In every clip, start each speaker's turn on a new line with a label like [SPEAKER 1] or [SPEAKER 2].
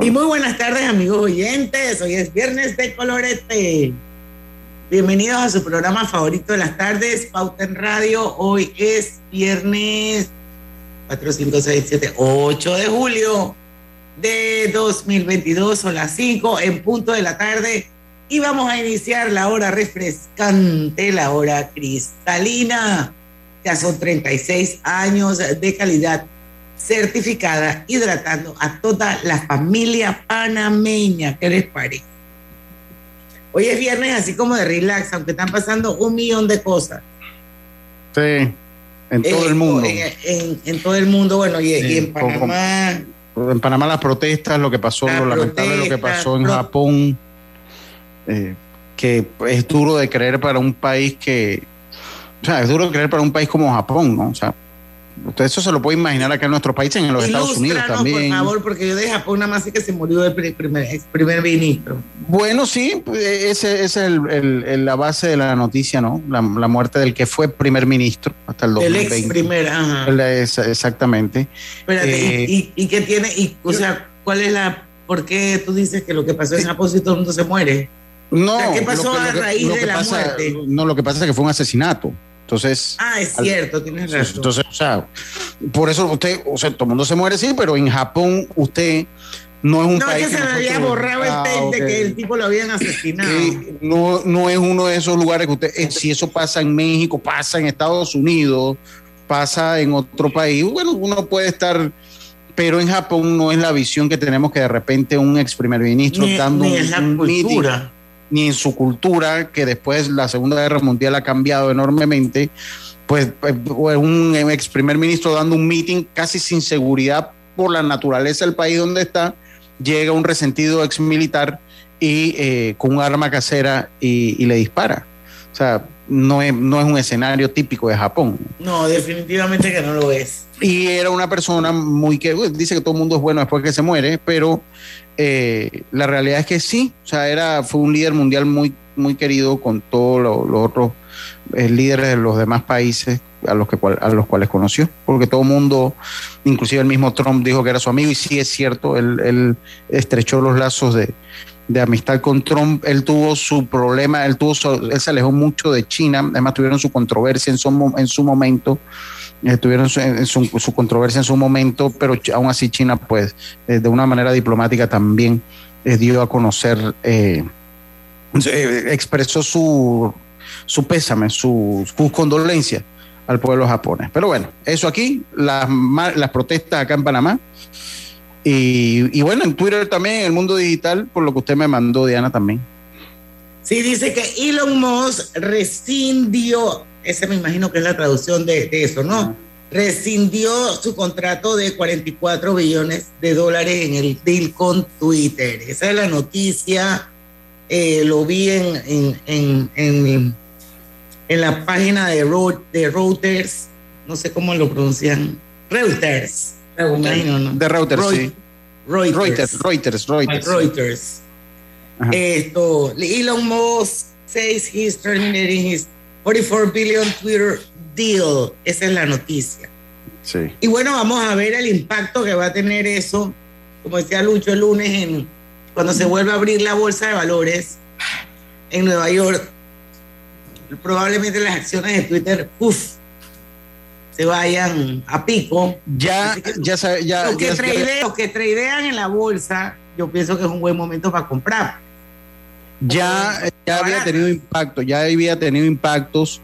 [SPEAKER 1] Y muy buenas tardes, amigos oyentes. Hoy es viernes de colorete. Bienvenidos a su programa favorito de las tardes, Pauta en Radio. Hoy es viernes 4, 5, 6, 7, 8 de julio de 2022. Son las 5 en punto de la tarde. Y vamos a iniciar la hora refrescante, la hora cristalina. Ya son 36 años de calidad certificada hidratando a toda la familia panameña. ¿Qué les parece? Hoy es viernes así como de relax, aunque están pasando un millón de cosas.
[SPEAKER 2] Sí, en todo el mundo.
[SPEAKER 1] En, todo el mundo, bueno, y, en Panamá.
[SPEAKER 2] en Panamá las protestas, lo que pasó, lo lamentable lo que pasó en Japón, eh, que es duro de creer para un país que, o sea, es duro de creer para un país como Japón, ¿no? O sea, Usted eso se lo puede imaginar acá en nuestro país, en los Estados Unidos también.
[SPEAKER 1] por favor, porque yo de Japón nada más sé que se murió el primer, primer ministro.
[SPEAKER 2] Bueno, sí, esa es el, la base de la noticia, ¿no? La, muerte del que fue primer ministro hasta el 2020.
[SPEAKER 1] El ex primer,
[SPEAKER 2] ajá. exactamente.
[SPEAKER 1] Espérate, ¿y, eh, y, qué tiene? Y, o sea, ¿cuál es la... ¿Por qué tú dices que lo que pasó en Japón si todo el mundo se muere?
[SPEAKER 2] No.
[SPEAKER 1] ¿Qué pasó a raíz de la muerte?
[SPEAKER 2] No, lo que pasa es que fue un asesinato. Entonces.
[SPEAKER 1] Ah, es cierto, tienes razón.
[SPEAKER 2] Entonces, o sea, por eso usted, o sea, todo el mundo se muere, sí, pero en Japón usted no es un país.
[SPEAKER 1] No, que, se le había borrado el ah, de que el tipo lo habían asesinado.
[SPEAKER 2] no, no es uno de esos lugares que usted. Eh, si eso pasa en México, pasa en Estados Unidos, pasa en otro país, bueno, uno puede estar. Pero en Japón no es la visión que tenemos que de repente un ex primer ministro dando
[SPEAKER 1] ni un, cultura
[SPEAKER 2] ni en su cultura, que después la Segunda Guerra Mundial ha cambiado enormemente, pues, pues un ex primer ministro dando un meeting casi sin seguridad por la naturaleza del país donde está, llega un resentido ex militar y eh, con un arma casera y, le dispara. O sea, no es, no es un escenario típico de Japón.
[SPEAKER 1] No, definitivamente que no lo es.
[SPEAKER 2] Y era una persona muy que dice que todo el mundo es bueno después que se muere, pero eh, la realidad es que sí, o sea, era, fue un líder mundial muy, muy querido con todos los otros eh, líderes de los demás países a los, que, a los cuales conoció, porque todo el mundo, inclusive el mismo Trump dijo que era su amigo y sí es cierto, él, estrechó los lazos de, amistad con Trump, él tuvo su problema, él, tuvo él se alejó mucho de China, además tuvieron su controversia en su, en su momento, eh, tuvieron su, controversia en su momento, pero aún así China, pues, eh, de una manera diplomática también eh, dio a conocer, expresó su, su pésame, su, su condolencia al pueblo japonés. Pero bueno, eso aquí, las, las protestas acá en Panamá. Y, y, bueno, en Twitter también, en el mundo digital, por lo que usted me mandó, Diana, también.
[SPEAKER 1] Sí, dice que Elon Musk rescindió esa me imagino que es la traducción de, eso, ¿no? Rescindió su contrato de 44 billones de dólares en el deal con Twitter. Esa es la noticia. Eh, lo vi en, en, en, en, la página de, de Reuters, no sé cómo lo pronuncian, Reuters.
[SPEAKER 2] De Reuters, sí.
[SPEAKER 1] Reuters.
[SPEAKER 2] Reuters, Reuters.
[SPEAKER 1] Reuters. Esto, Elon Musk says he's terminating his 44 billion Twitter deal. Esa es la noticia.
[SPEAKER 2] Sí.
[SPEAKER 1] Y bueno, vamos a ver el impacto que va a tener eso, como decía Lucho el lunes, en, cuando se vuelva a abrir la bolsa de valores en Nueva York. Probablemente las acciones de Twitter, uff, se vayan a pico.
[SPEAKER 2] Ya, ya, ya,
[SPEAKER 1] los, que los que tradean en la bolsa, yo pienso que es un buen momento para comprar
[SPEAKER 2] ya, ya había tenido impacto, ya había tenido impactos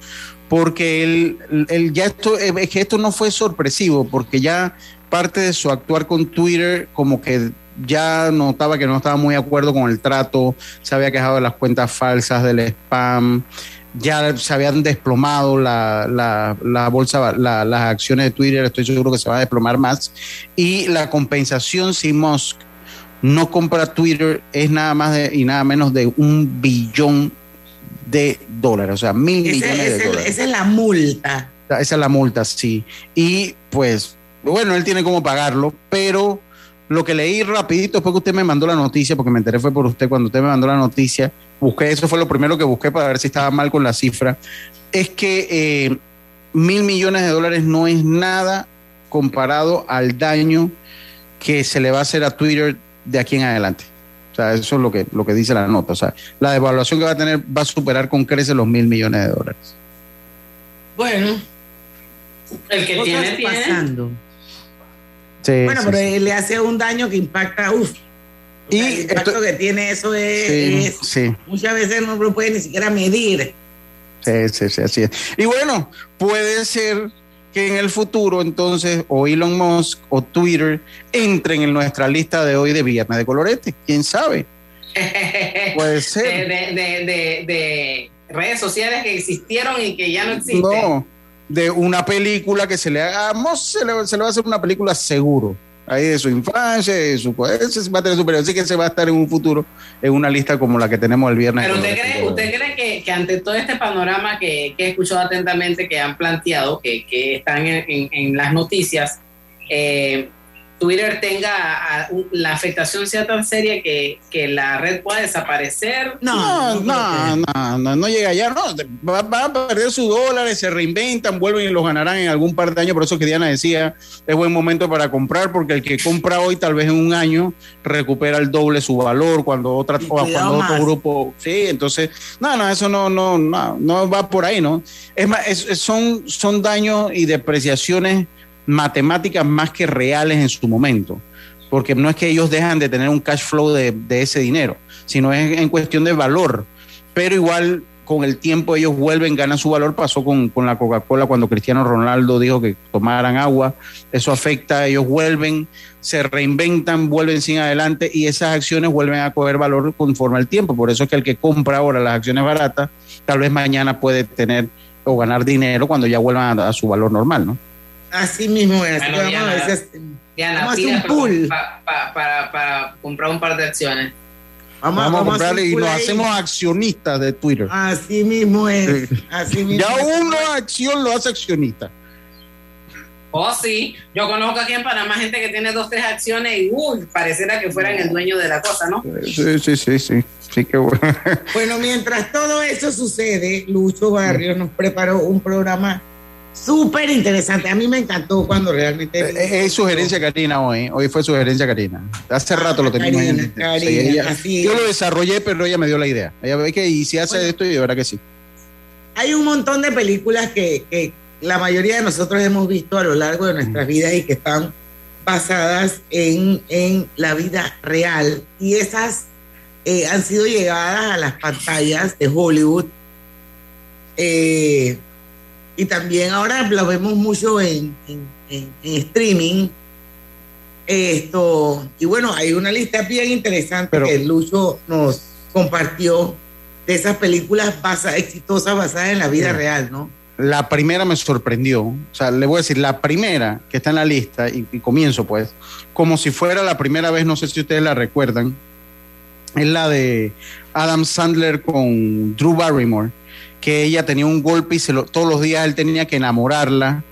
[SPEAKER 2] porque él, ya esto, eh, es que esto no fue sorpresivo, porque ya parte de su actuar con Twitter como que ya notaba que no estaba muy de acuerdo con el trato, se había quejado de las cuentas falsas, del spam, ya se habían desplomado la, la, bolsa, las acciones de Twitter, estoy seguro que se va a desplomar más, y la compensación si Musk no compra Twitter es nada más de, y nada menos de un billón de dólares, o sea, mil millones de dólares.
[SPEAKER 1] Esa es la multa.
[SPEAKER 2] Esa es la multa, sí. Y pues, bueno, él tiene cómo pagarlo, pero lo que leí rapidito después que usted me mandó la noticia, porque me enteré fue por usted cuando usted me mandó la noticia, busqué, eso fue lo primero que busqué para ver si estaba mal con la cifra, es que eh, mil millones de dólares no es nada comparado al daño que se le va a hacer a Twitter de aquí en adelante. O sea, eso es lo que, lo que dice la nota. O sea, la devaluación que va a tener va a superar con creces los mil millones de dólares.
[SPEAKER 1] Bueno,
[SPEAKER 3] el que tiene, pasando.
[SPEAKER 1] bueno, pero le hace un daño que impacta, uff. Y el impacto que tiene eso es, muchas veces no lo puede ni siquiera medir.
[SPEAKER 2] Sí, sí, sí, así es. Y bueno, puede ser que en el futuro entonces o Elon Musk o Twitter entren en nuestra lista de hoy de Viernes de Colorete. ¿Quién sabe? Puede ser.
[SPEAKER 3] De, redes sociales que existieron y que ya no existen. No,
[SPEAKER 2] de una película que se le haga, se le, se le va a hacer una película seguro ahí de su infancia, de su ese va a tener superior, así que se va a estar en un futuro en una lista como la que tenemos el viernes.
[SPEAKER 3] Pero usted cree, usted cree que, ante todo este panorama que, he escuchado atentamente que han planteado, que, están en, las noticias, eh, Twitter tenga la afectación sea tan seria que, la red pueda desaparecer.
[SPEAKER 2] No, no, no, no, no, llega allá, no, van va a perder sus dólares, se reinventan, vuelven y los ganarán en algún par de años, por eso que Diana decía, es buen momento para comprar, porque el que compra hoy tal vez en un año recupera el doble su valor cuando otra cuando otro grupo, sí, entonces, no, no, eso no, no, no, no va por ahí, ¿no? Es más, son, son daños y depreciaciones matemáticas más que reales en su momento, porque no es que ellos dejan de tener un cash flow de, ese dinero, sino es en cuestión de valor, pero igual con el tiempo ellos vuelven, ganan su valor, pasó con, la Coca-Cola cuando Cristiano Ronaldo dijo que tomaran agua, eso afecta, ellos vuelven, se reinventan, vuelven sin adelante y esas acciones vuelven a coger valor conforme al tiempo, por eso es que el que compra ahora las acciones baratas, tal vez mañana puede tener o ganar dinero cuando ya vuelvan a su valor normal, ¿no?
[SPEAKER 1] Así mismo es. vamos
[SPEAKER 3] a hacer un pool. Para, comprar un par de acciones.
[SPEAKER 2] Vamos, a comprar y nos hacemos accionistas de Twitter.
[SPEAKER 1] Así mismo es. Así mismo
[SPEAKER 2] ya uno acción lo hace accionista.
[SPEAKER 3] Oh, sí. Yo conozco aquí en Panamá gente que tiene dos, tres acciones y uy, pareciera que fueran el dueño de la cosa, ¿no?
[SPEAKER 2] Sí, sí, sí, sí. Sí, qué bueno.
[SPEAKER 1] Bueno, mientras todo eso sucede, Lucho Barrios nos preparó un programa Súper interesante. A mí me encantó cuando realmente.
[SPEAKER 2] Eh, eh, es, sugerencia Karina hoy. Hoy fue sugerencia Karina. Hace ah, rato lo teníamos. yo lo desarrollé, pero ella me dio la idea. Ella ve que y si hace esto, y de verdad que sí.
[SPEAKER 1] Hay un montón de películas que, la mayoría de nosotros hemos visto a lo largo de nuestras vidas y que están basadas en, la vida real. Y esas eh, han sido llegadas a las pantallas de Hollywood. Eh, y también ahora lo vemos mucho en, streaming. Esto, y bueno, hay una lista bien interesante que Lucho nos compartió de esas películas exitosas basadas en la vida real, ¿no?
[SPEAKER 2] La primera me sorprendió, o sea, le voy a decir, la primera que está en la lista, y, y comienzo pues, como si fuera la primera vez, no sé si ustedes la recuerdan, es la de Adam Sandler con Drew Barrymore que ella tenía un golpe y se todos los días él tenía que enamorarla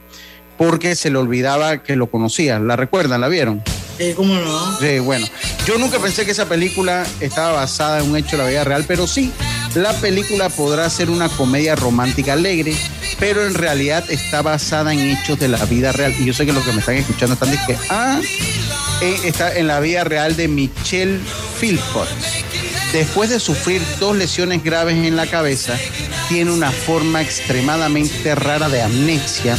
[SPEAKER 2] porque se le olvidaba que lo conocía. ¿La recuerdan? ¿La vieron?
[SPEAKER 1] Sí, ¿cómo no?
[SPEAKER 2] Sí, bueno. Yo nunca pensé que esa película estaba basada en un hecho de la vida real, pero sí, la película podrá ser una comedia romántica alegre, pero en realidad está basada en hechos de la vida real. Y yo sé que los que me están escuchando están diciendo, ah, eh, está en la vida real de Michelle Philpott Después de sufrir dos lesiones graves en la cabeza, tiene una forma extremadamente rara de amnesia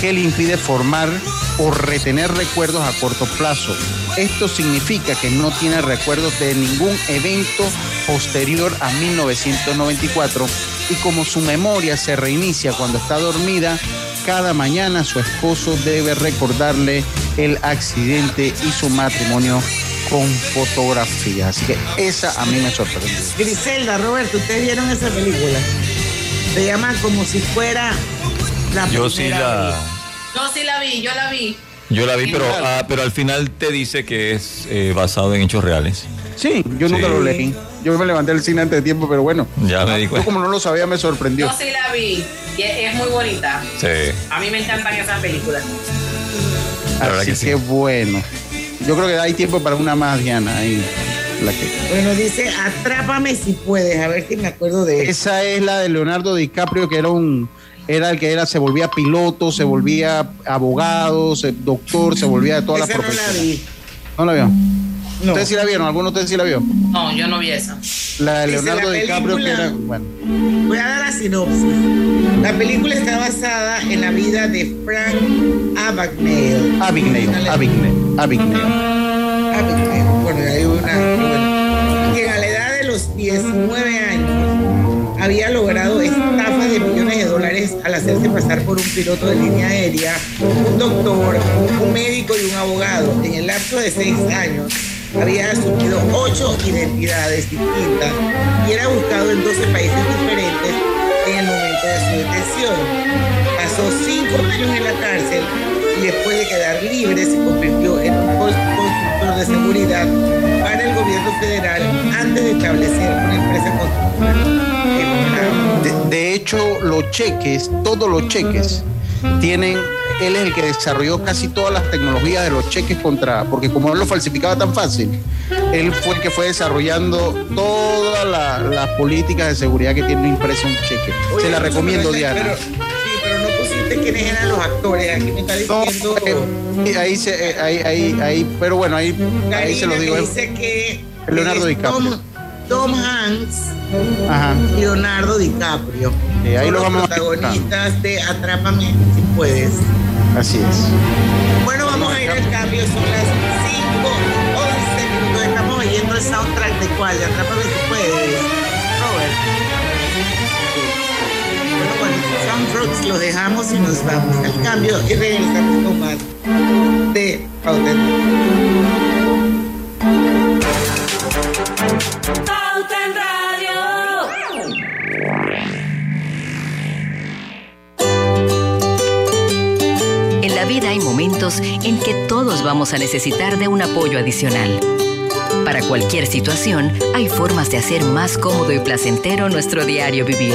[SPEAKER 2] que le impide formar o retener recuerdos a corto plazo. Esto significa que no tiene recuerdos de ningún evento posterior a 1994 y como su memoria se reinicia cuando está dormida, cada mañana su esposo debe recordarle el accidente y su matrimonio con fotografía. Así que esa a mí me sorprendió.
[SPEAKER 1] Griselda, Roberto, ¿ustedes vieron esa película? Se llama como si fuera la
[SPEAKER 4] Yo sí la.
[SPEAKER 3] Yo sí la vi, yo la vi.
[SPEAKER 4] Yo la vi, pero, ah, pero al final te dice que es eh, basado en hechos reales.
[SPEAKER 2] Sí, yo nunca lo leí. Yo me levanté el cine antes de tiempo, pero bueno.
[SPEAKER 4] Ya me di
[SPEAKER 2] Yo como no lo sabía, me sorprendió.
[SPEAKER 3] Yo sí la vi. Y es, muy bonita. Sí. A mí me encantan esas películas.
[SPEAKER 2] Así que, que bueno. Yo creo que hay tiempo para una más, Diana. Ahí,
[SPEAKER 1] la que... Bueno, dice, atrápame si puedes, a ver si me acuerdo de
[SPEAKER 2] Esa es la de Leonardo DiCaprio, que era un era el que era, se volvía piloto, se volvía abogado, se, doctor, se volvía de todas las profesiones. No la vi. ¿No la vio?
[SPEAKER 1] No.
[SPEAKER 2] ¿Ustedes sí la vieron? ¿Alguno de ustedes sí la vio?
[SPEAKER 3] No, yo no vi esa.
[SPEAKER 2] La de
[SPEAKER 1] Dice
[SPEAKER 2] Leonardo
[SPEAKER 1] la
[SPEAKER 2] DiCaprio, que era. Bueno,
[SPEAKER 1] Voy a dar la sinopsis. La película está basada en la vida de Frank Abagnale.
[SPEAKER 2] Abigail, Abigail, Abigail.
[SPEAKER 1] Abagnale. Bueno, hay una. quien a la edad de los 19 años había logrado estafas de millones de dólares al hacerse pasar por un piloto de línea aérea, un doctor, un médico y un abogado. En el lapso de seis años había asumido ocho identidades distintas y era buscado en 12 países diferentes en el momento de su detención. Pasó cinco años en la cárcel y después de quedar libre se convirtió en un cons- constructor de seguridad para el gobierno federal antes de establecer una empresa constructora.
[SPEAKER 2] De, de hecho, los cheques, todos los cheques, tienen. Él es el que desarrolló casi todas las tecnologías de los cheques contra. Porque como él lo falsificaba tan fácil, él fue el que fue desarrollando todas la- las políticas de seguridad que tiene impreso un cheque.
[SPEAKER 1] Oye,
[SPEAKER 2] Se la recomiendo, Diana.
[SPEAKER 1] pero- quiénes eran los actores. Aquí me está
[SPEAKER 2] No,
[SPEAKER 1] diciendo.
[SPEAKER 2] eh, ahí, se, eh, ahí, ahí, ahí, pero bueno, ahí, ahí se lo digo. eh.
[SPEAKER 1] dice que
[SPEAKER 2] Leonardo DiCaprio.
[SPEAKER 1] Tom, Tom Hanks
[SPEAKER 2] Ajá.
[SPEAKER 1] y Leonardo DiCaprio.
[SPEAKER 2] Sí, ahí
[SPEAKER 1] Son
[SPEAKER 2] lo
[SPEAKER 1] los
[SPEAKER 2] vamos a
[SPEAKER 1] protagonistas de Atrápame si puedes.
[SPEAKER 2] Así es.
[SPEAKER 1] Bueno, vamos a ir al cambio. Son las 5 11 minutos. Estamos oyendo el soundtrack de cuál? De Atrápame si los dejamos y nos vamos al cambio y regresamos con más de Pauta en
[SPEAKER 5] Pauta en Radio.
[SPEAKER 6] En la vida hay momentos en que todos vamos a necesitar de un apoyo adicional. Para cualquier situación, hay formas de hacer más cómodo y placentero nuestro diario vivir.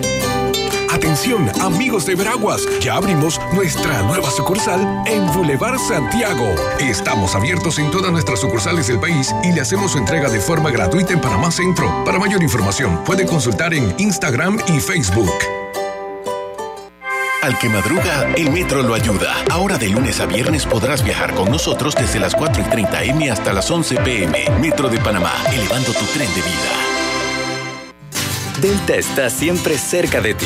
[SPEAKER 7] Atención, amigos de Veraguas, ya abrimos nuestra nueva sucursal en Boulevard Santiago. Estamos abiertos en todas nuestras sucursales del país y le hacemos su entrega de forma gratuita en Panamá Centro. Para mayor información, puede consultar en Instagram y Facebook.
[SPEAKER 8] Al que madruga, el metro lo ayuda. Ahora de lunes a viernes podrás viajar con nosotros desde las 4 y 30 M hasta las 11 PM. Metro de Panamá, elevando tu tren de vida.
[SPEAKER 9] Delta está siempre cerca de ti,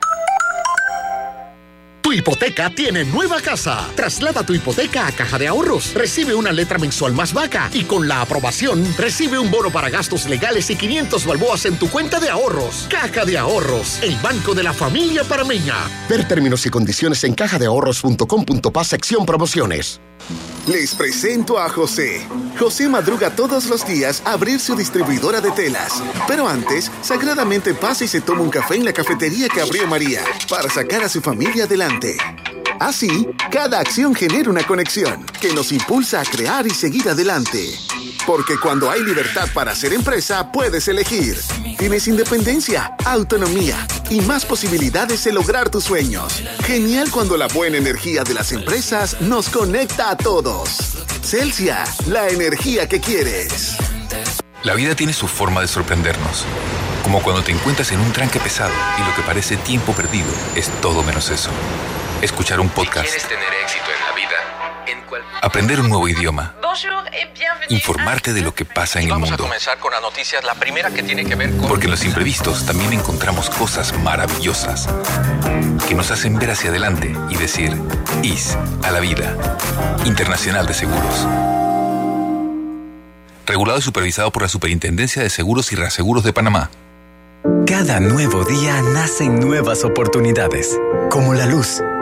[SPEAKER 10] Tu hipoteca tiene nueva casa. Traslada tu hipoteca a Caja de Ahorros. Recibe una letra mensual más vaca y con la aprobación recibe un bono para gastos legales y 500 balboas en tu cuenta de ahorros. Caja de Ahorros, el banco de la familia parameña. Ver términos y condiciones en cajadeahorros.com.pa sección promociones.
[SPEAKER 11] Les presento a José. José madruga todos los días a abrir su distribuidora de telas. Pero antes, sagradamente pasa y se toma un café en la cafetería que abrió María para sacar a su familia adelante. Así, cada acción genera una conexión que nos impulsa a crear y seguir adelante. Porque cuando hay libertad para hacer empresa, puedes elegir. Tienes independencia, autonomía y más posibilidades de lograr tus sueños. Genial cuando la buena energía de las empresas nos conecta a todos. Celsia, la energía que quieres.
[SPEAKER 12] La vida tiene su forma de sorprendernos. Como cuando te encuentras en un tranque pesado y lo que parece tiempo perdido es todo menos eso. Escuchar un podcast.
[SPEAKER 9] tener éxito en la vida, en cual...
[SPEAKER 12] Aprender un nuevo idioma.
[SPEAKER 13] Bonjour et bienvenue.
[SPEAKER 12] Informarte de lo que pasa en el
[SPEAKER 14] Vamos
[SPEAKER 12] mundo.
[SPEAKER 14] comenzar con las noticias. La primera que tiene que ver con...
[SPEAKER 12] Porque en los imprevistos también encontramos cosas maravillosas que nos hacen ver hacia adelante y decir IS a la vida. Internacional de Seguros. Regulado y supervisado por la Superintendencia de Seguros y Reaseguros de Panamá.
[SPEAKER 9] Cada nuevo día nacen nuevas oportunidades, como la luz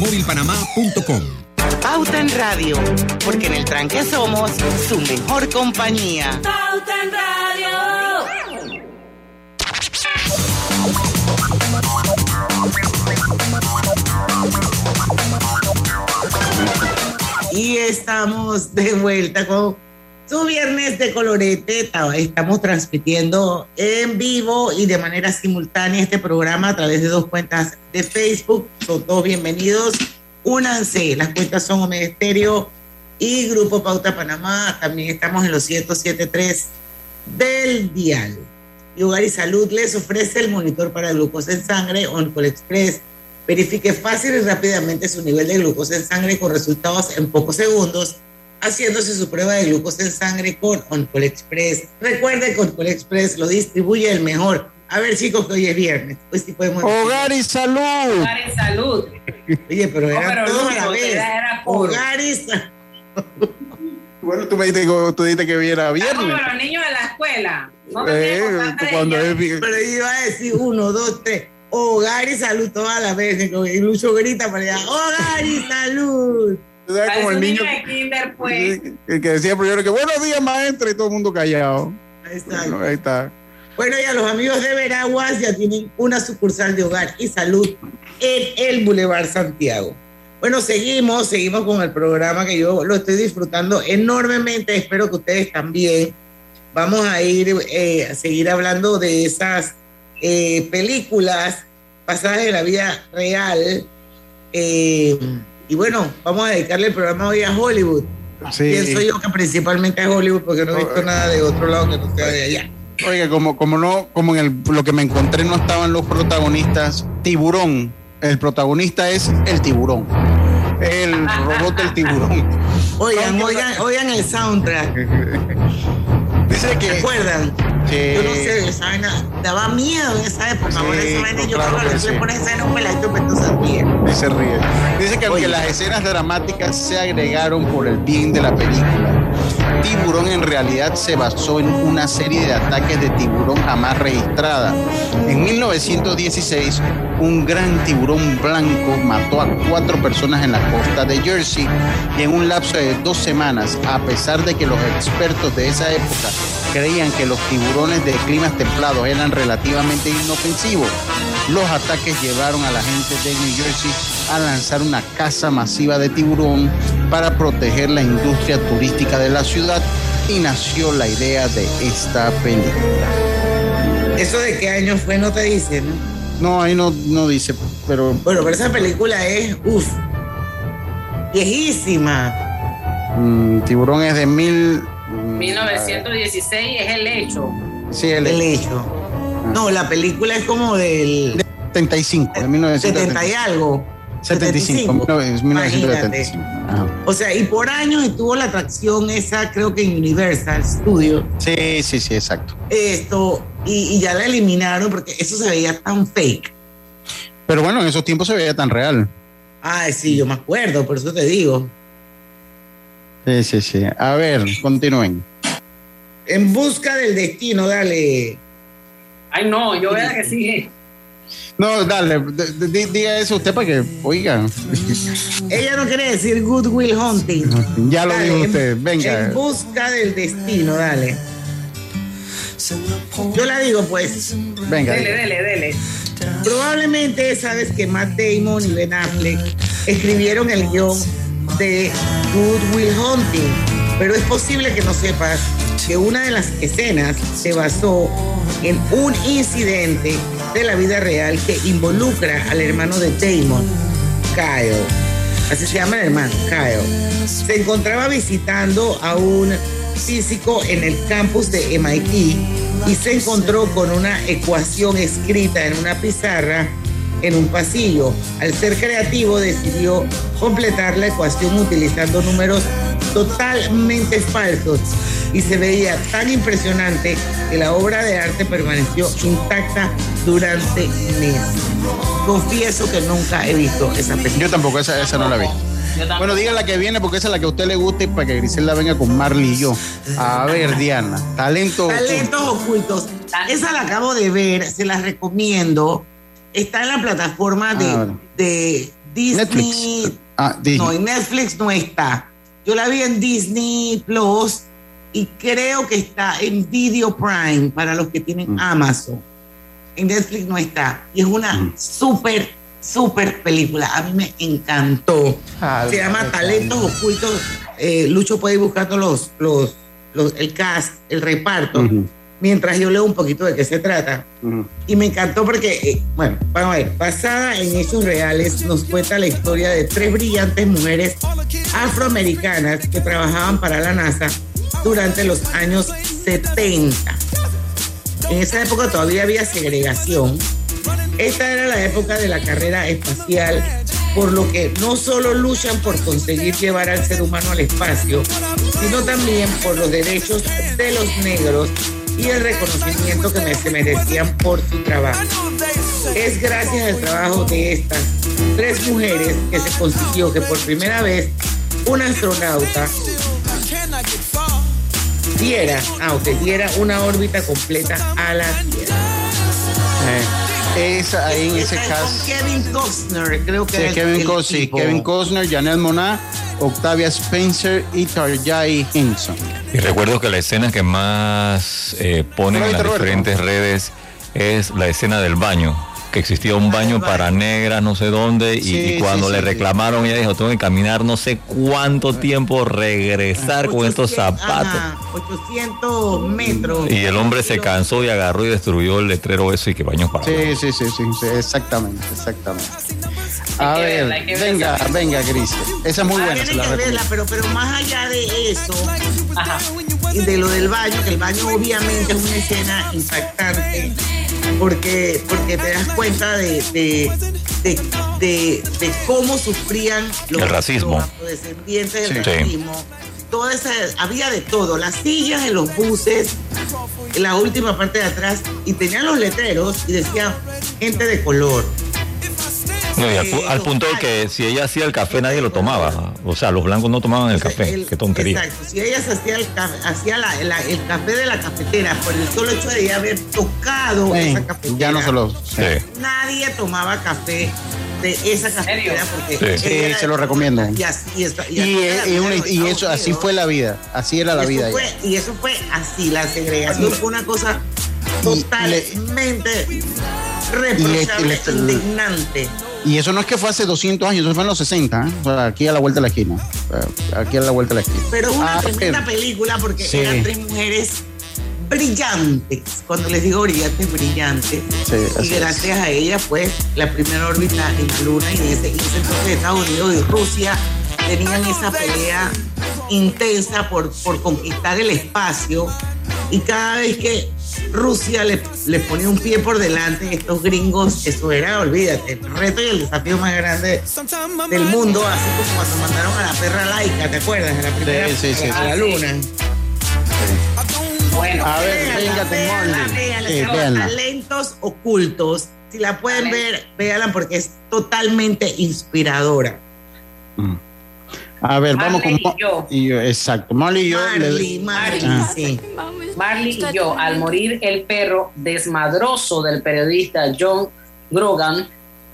[SPEAKER 15] másmóvilpanamá.com.
[SPEAKER 1] Pauta en Radio, porque en el tranque somos su mejor compañía.
[SPEAKER 5] Pauta en Radio.
[SPEAKER 1] Y estamos de vuelta con su viernes de colorete. Ta- Estamos transmitiendo en vivo y de manera simultánea este programa a través de dos cuentas de Facebook. Son todos bienvenidos. Únanse. Las cuentas son Omega Estéreo y Grupo Pauta Panamá. También estamos en los 107.3 del dial. Y Hogar y Salud les ofrece el monitor para glucosa en sangre Oncol Express. Verifique fácil y rápidamente su nivel de glucosa en sangre con resultados en pocos segundos, haciéndose su prueba de glucosa en sangre con Oncol Express. Recuerde que Oncol Express lo distribuye el mejor. A ver, chicos, que hoy es viernes. Pues sí podemos
[SPEAKER 2] Hogar y salud.
[SPEAKER 3] Hogar y salud.
[SPEAKER 1] Oye, pero
[SPEAKER 3] No,
[SPEAKER 1] era
[SPEAKER 3] pero
[SPEAKER 1] todo a la vez.
[SPEAKER 3] era-.
[SPEAKER 1] Hogar y salud.
[SPEAKER 2] Bueno, tú me dijiste, que- tú dijiste que hoy era
[SPEAKER 3] Como
[SPEAKER 2] viernes.
[SPEAKER 3] los niños de la escuela. No
[SPEAKER 2] Eh, cuando es
[SPEAKER 1] Pero iba a decir uno, dos, tres. Hogar y salud todas las veces. Y Lucho grita para allá. Hogar y salud.
[SPEAKER 2] Sabes como el niño
[SPEAKER 3] niño de kinder, pues.
[SPEAKER 2] el que decía primero que buenos días, maestra, y todo el mundo callado.
[SPEAKER 1] Ahí está.
[SPEAKER 2] Bueno, ahí está.
[SPEAKER 1] Bueno, ya los amigos de Veraguas ya tienen una sucursal de hogar y salud en el Boulevard Santiago. Bueno, seguimos, seguimos con el programa que yo lo estoy disfrutando enormemente. Espero que ustedes también. Vamos a ir eh, a seguir hablando de esas eh, películas pasadas de la vida real. Eh, y bueno, vamos a dedicarle el programa hoy a Hollywood.
[SPEAKER 2] Sí.
[SPEAKER 1] Pienso yo que principalmente a Hollywood porque no he visto nada de otro lado que no sea de allá.
[SPEAKER 2] Oiga, como, como no, como en el, lo que me encontré no estaban los protagonistas, tiburón. El protagonista es el tiburón. El robot del tiburón.
[SPEAKER 1] Oigan, oigan, oigan el soundtrack.
[SPEAKER 2] Dice que.
[SPEAKER 1] ¿Se
[SPEAKER 2] Sí.
[SPEAKER 1] Yo no sé, esa vaina daba miedo en esa época.
[SPEAKER 2] Sí,
[SPEAKER 1] Ahora esa vaina yo
[SPEAKER 2] claro
[SPEAKER 1] creo
[SPEAKER 2] que sí.
[SPEAKER 1] pones esa vaina a un peladito entonces ríe.
[SPEAKER 2] Y se ríe. Dice que aunque las escenas dramáticas se agregaron por el bien de la película, Tiburón en realidad se basó en una serie de ataques de tiburón jamás registrada. En 1916, un gran tiburón blanco mató a cuatro personas en la costa de Jersey en un lapso de dos semanas, a pesar de que los expertos de esa época creían que los tiburones de climas templados eran relativamente inofensivos, los ataques llevaron a la gente de New Jersey a lanzar una caza masiva de tiburón para proteger la industria turística de la ciudad y nació la idea de esta película.
[SPEAKER 1] ¿Eso de qué año fue? No te dice, ¿no?
[SPEAKER 2] No, ahí no, no dice, pero
[SPEAKER 1] Bueno, pero esa película es, uff, viejísima.
[SPEAKER 2] mm, tiburón es de mil... mm,
[SPEAKER 3] 1916 es el hecho.
[SPEAKER 2] Sí, el,
[SPEAKER 1] El hecho. No, la película es como del
[SPEAKER 2] 75, de
[SPEAKER 1] 70 y
[SPEAKER 2] 1975.
[SPEAKER 1] algo.
[SPEAKER 2] 75, 1975. Ajá.
[SPEAKER 1] O sea, y por años estuvo la atracción esa, creo que en Universal Studios.
[SPEAKER 2] Sí, sí, sí, exacto.
[SPEAKER 1] Esto, y, y ya la eliminaron porque eso se veía tan fake.
[SPEAKER 2] Pero bueno, en esos tiempos se veía tan real.
[SPEAKER 1] Ay, sí, yo me acuerdo, por eso te digo.
[SPEAKER 2] Sí, sí, sí. A ver, continúen.
[SPEAKER 1] En busca del destino, dale.
[SPEAKER 3] Ay, no, yo veo la que sigue.
[SPEAKER 2] No, dale, diga eso usted para que oigan.
[SPEAKER 1] Ella no quiere decir Good Will Hunting.
[SPEAKER 2] Ya lo
[SPEAKER 1] Dale,
[SPEAKER 2] dijo usted, venga.
[SPEAKER 1] En busca del destino, dale. Yo la digo, pues.
[SPEAKER 2] Venga.
[SPEAKER 3] Dele, dele, dele.
[SPEAKER 1] Probablemente sabes que Matt Damon y Ben Affleck escribieron el guion de Good Will Hunting, pero es posible que no sepas que una de las escenas se basó en un incidente de la vida real que involucra al hermano de Damon, Kyle. Así se llama el hermano, Kyle. Se encontraba visitando a un físico en el campus de MIT y se encontró con una ecuación escrita en una pizarra en un pasillo. Al ser creativo decidió completar la ecuación utilizando números totalmente falsos y se veía tan impresionante que la obra de arte permaneció intacta durante meses. Confieso que nunca he visto esa película.
[SPEAKER 2] Yo tampoco, esa, esa no la vi. Bueno, diga la que viene porque esa es la que a usted le guste para que Griselda venga con Marley y yo. A ver, Diana, talento.
[SPEAKER 1] Talentos ocultos. Esa la acabo de ver, se las recomiendo. Está en la plataforma de,
[SPEAKER 2] Ah,
[SPEAKER 1] de Disney.
[SPEAKER 2] Netflix. Ah, Disney.
[SPEAKER 1] No, en Netflix no está. Yo la vi en Disney Plus y creo que está en Video Prime para los que tienen
[SPEAKER 2] Mm.
[SPEAKER 1] Amazon. En Netflix no está. Y es una súper, súper película. A mí me encantó.
[SPEAKER 2] Ah,
[SPEAKER 1] Se llama Talentos Ocultos. Eh, Lucho puede ir buscando los, los, los- el cast, el reparto, mientras yo leo un poquito de qué se trata. Y me encantó porque, eh, bueno, vamos a ver, basada en hechos reales, nos cuenta la historia de tres brillantes mujeres afroamericanas que trabajaban para la NASA durante los años 70. En esa época todavía había segregación. Esta era la época de la carrera espacial, por lo que no solo luchan por conseguir llevar al ser humano al espacio, sino también por los derechos de los negros y el reconocimiento que se merecían por su trabajo. Es gracias al trabajo de estas tres mujeres que se consiguió que por primera vez un astronauta diera, ah, diera una órbita completa a la Tierra.
[SPEAKER 2] Esa, ahí en ese
[SPEAKER 1] es
[SPEAKER 2] caso.
[SPEAKER 1] Kevin Costner, creo que
[SPEAKER 2] Sí,
[SPEAKER 1] era el-
[SPEAKER 2] Kevin,
[SPEAKER 1] el
[SPEAKER 2] Cos- sí,
[SPEAKER 1] tipo.
[SPEAKER 2] Kevin Costner, Janelle Monáe, Octavia Spencer y Tarjay Henson.
[SPEAKER 4] Y recuerdo que la escena que más eh, ponen
[SPEAKER 2] ¿No la
[SPEAKER 4] en las diferentes redes es la escena del baño. Que existía un baño para negras, no sé dónde, y,
[SPEAKER 2] Sí,
[SPEAKER 4] y cuando
[SPEAKER 2] sí,
[SPEAKER 4] le
[SPEAKER 2] sí, sí.
[SPEAKER 4] reclamaron, ella dijo: Tengo que caminar no sé cuánto tiempo, regresar con estos
[SPEAKER 1] 800,
[SPEAKER 4] zapatos.
[SPEAKER 1] ajá, 800 metros.
[SPEAKER 4] Y el hombre se cansó y agarró y destruyó el letrero eso y que baños para
[SPEAKER 2] Sí, sí, sí, sí, sí, exactamente, exactamente. A ver, venga, venga, Gris. Esa es muy
[SPEAKER 1] Ah,
[SPEAKER 2] buena, se la
[SPEAKER 1] que verla, pero, pero más allá de eso, y de lo del baño, que el baño obviamente es una escena impactante, porque, porque te das cuenta de, de, de, de- de cómo sufrían los,
[SPEAKER 4] El racismo.
[SPEAKER 1] los afrodescendientes del
[SPEAKER 4] Sí.
[SPEAKER 1] racismo. Toda esa, había de todo, las sillas en los buses, en la última parte de atrás, y tenían los letreros y decían gente de color.
[SPEAKER 4] No, y al, pu- al punto que si ella hacía el café nadie lo tomaba. O sea, los blancos no tomaban el café. Qué tontería.
[SPEAKER 1] Exacto. Si ella hacía, el, ca- hacía la- la- el café de la cafetera por el solo hecho de ella haber tocado esa cafetera,
[SPEAKER 2] ya no se lo. Sí,
[SPEAKER 1] nadie tomaba café de esa cafetera porque
[SPEAKER 2] Sí, se lo recomiendo.
[SPEAKER 1] y así está- y así
[SPEAKER 2] una- eso, así
[SPEAKER 1] Unidos.
[SPEAKER 2] fue la vida. Así era la vida.
[SPEAKER 1] fue- y eso fue así, la segregación fue una cosa totalmente reprochable,
[SPEAKER 2] le- le-
[SPEAKER 1] indignante.
[SPEAKER 2] Y eso no es que fue hace 200 años, eso fue en los 60, ¿eh? O sea, aquí a la vuelta de la esquina. Aquí a la vuelta de la esquina.
[SPEAKER 1] Pero es una
[SPEAKER 2] Ah,
[SPEAKER 1] tremenda
[SPEAKER 2] pero-
[SPEAKER 1] película porque
[SPEAKER 2] Sí.
[SPEAKER 1] eran tres mujeres brillantes. Cuando les digo brillantes, brillantes.
[SPEAKER 2] Sí,
[SPEAKER 1] y
[SPEAKER 2] es.
[SPEAKER 1] gracias a ellas, pues, la primera órbita en la Luna y en ese entonces Estados Unidos y Rusia tenían esa pelea intensa por, por conquistar el espacio. Y cada vez que Rusia le, le ponía un pie por delante, estos gringos, eso era, olvídate, el reto y el desafío más grande del mundo, así como cuando mandaron a la perra laica, ¿te acuerdas? A la primera
[SPEAKER 2] Sí, sí, sí,
[SPEAKER 1] a la luna.
[SPEAKER 3] Bueno,
[SPEAKER 2] A ver,
[SPEAKER 1] Véanla, véanla, véanla, llama
[SPEAKER 2] véanla.
[SPEAKER 1] Talentos ocultos. Si la pueden ver, véanla porque es totalmente inspiradora.
[SPEAKER 2] A ver, vamos con.
[SPEAKER 3] Marley y yo.
[SPEAKER 2] y yo, exacto. Marley y yo.
[SPEAKER 1] Marley,
[SPEAKER 2] le-
[SPEAKER 1] Marley,
[SPEAKER 2] Ah.
[SPEAKER 1] sí.
[SPEAKER 3] Marley y yo, al morir el perro desmadroso del periodista John Grogan,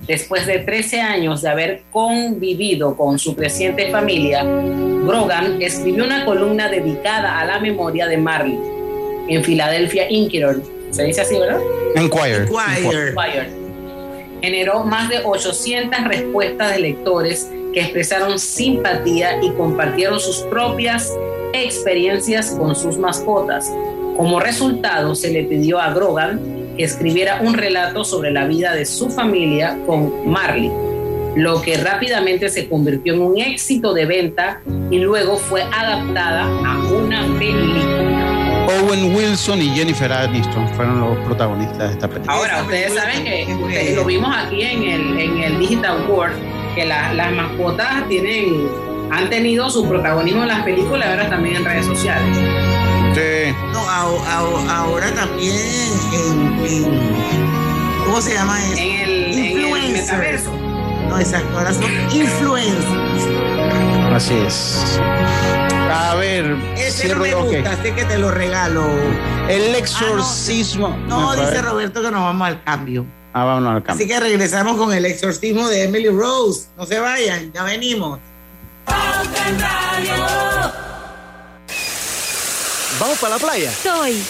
[SPEAKER 3] después de 13 años de haber convivido con su creciente familia, Grogan escribió una columna dedicada a la memoria de Marley en Philadelphia Inquirer. ¿Se dice así, verdad?
[SPEAKER 2] Enquirer.
[SPEAKER 3] Enquirer. Generó más de 800 respuestas de lectores que expresaron simpatía y compartieron sus propias experiencias con sus mascotas. Como resultado, se le pidió a Grogan que escribiera un relato sobre la vida de su familia con Marley, lo que rápidamente se convirtió en un éxito de venta y luego fue adaptada a una película.
[SPEAKER 2] Owen Wilson y Jennifer Aniston fueron los protagonistas de esta película.
[SPEAKER 3] Ahora, ustedes saben que ustedes lo vimos aquí en el, en el Digital World, que la- las mascotas tienen, han tenido su protagonismo en las películas y ahora también en redes sociales.
[SPEAKER 2] Sí.
[SPEAKER 1] No, ao- ao- ahora también en, en- ¿cómo se llama eso?
[SPEAKER 3] En el, en el metaverso.
[SPEAKER 1] No, exacto, ahora son influencers.
[SPEAKER 2] Así es. A ver,
[SPEAKER 1] Ese no me gusta, así que te lo regalo.
[SPEAKER 2] El exorcismo.
[SPEAKER 1] No,
[SPEAKER 2] A
[SPEAKER 1] dice. Roberto que nos vamos al cambio.
[SPEAKER 2] Ah, vámonos al cambio.
[SPEAKER 1] Así que regresamos con el exorcismo de Emily Rose. No se vayan, ya venimos.
[SPEAKER 13] ¿Vamos para la playa?
[SPEAKER 16] Soy.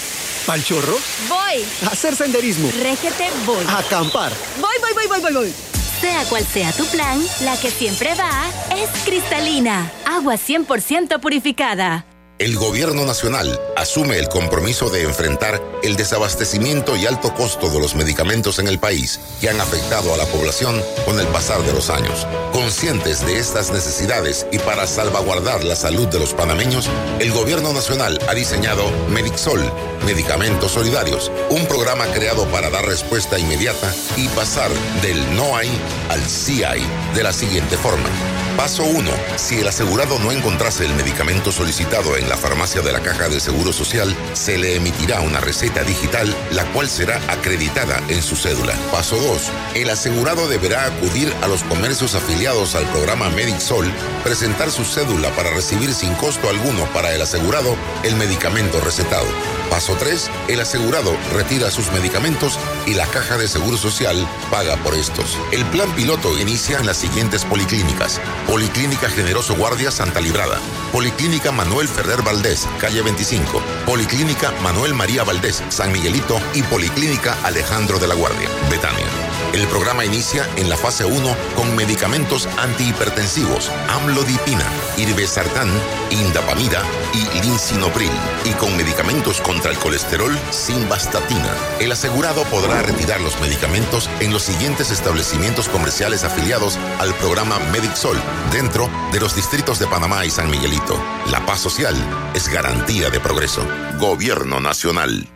[SPEAKER 13] ¿Pal chorro?
[SPEAKER 16] Voy.
[SPEAKER 13] ¿A hacer senderismo?
[SPEAKER 16] Régete, voy.
[SPEAKER 13] ¿A acampar?
[SPEAKER 16] Voy, voy, voy, voy, voy, voy. Sea cual sea tu plan, la que siempre va es cristalina. Agua 100% purificada.
[SPEAKER 17] El gobierno nacional asume el compromiso de enfrentar el desabastecimiento y alto costo de los medicamentos en el país que han afectado a la población con el pasar de los años. Conscientes de estas necesidades y para salvaguardar la salud de los panameños, el gobierno nacional ha diseñado Medixol, Medicamentos Solidarios, un programa creado para dar respuesta inmediata y pasar del no hay al sí hay de la siguiente forma. Paso 1. Si el asegurado no encontrase el medicamento solicitado en la farmacia de la Caja de Seguro Social, se le emitirá una receta digital, la cual será acreditada en su cédula. Paso 2. El asegurado deberá acudir a los comercios afiliados al programa MedicSol, presentar su cédula para recibir sin costo alguno para el asegurado el medicamento recetado. Paso 3. El asegurado retira sus medicamentos y la Caja de Seguro Social paga por estos. El plan piloto inicia en las siguientes policlínicas. Policlínica Generoso Guardia Santa Librada. Policlínica Manuel Ferrer Valdés, calle 25. Policlínica Manuel María Valdés, San Miguelito y Policlínica Alejandro de la Guardia, Betania. El programa inicia en la fase 1 con medicamentos antihipertensivos, amlodipina, irbesartán, indapamida y linsinopril, y con medicamentos contra el colesterol, simvastatina. El asegurado podrá retirar los medicamentos en los siguientes establecimientos comerciales afiliados al programa MedicSol, dentro de los distritos de Panamá y San Miguelito. La paz social es garantía de progreso. Gobierno Nacional.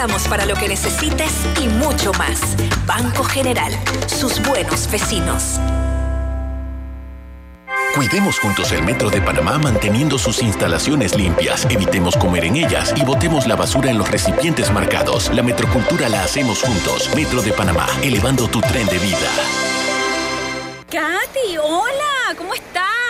[SPEAKER 18] estamos para lo que necesites y mucho más. Banco General, sus buenos vecinos.
[SPEAKER 8] Cuidemos juntos el Metro de Panamá manteniendo sus instalaciones limpias. Evitemos comer en ellas y botemos la basura en los recipientes marcados. La metrocultura la hacemos juntos. Metro de Panamá, elevando tu tren de vida.
[SPEAKER 19] Katy, hola, ¿cómo estás?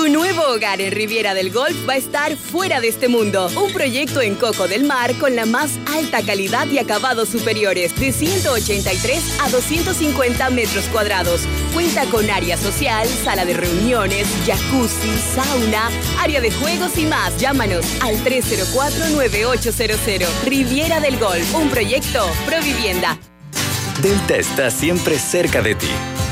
[SPEAKER 19] Tu nuevo hogar en Riviera del Golf va a estar fuera de este mundo. Un proyecto en Coco del Mar con la más alta calidad y acabados superiores, de 183 a 250 metros cuadrados. Cuenta con área social, sala de reuniones, jacuzzi, sauna, área de juegos y más. Llámanos al 304-9800. Riviera del Golf, un proyecto Provivienda.
[SPEAKER 9] Delta está siempre cerca de ti,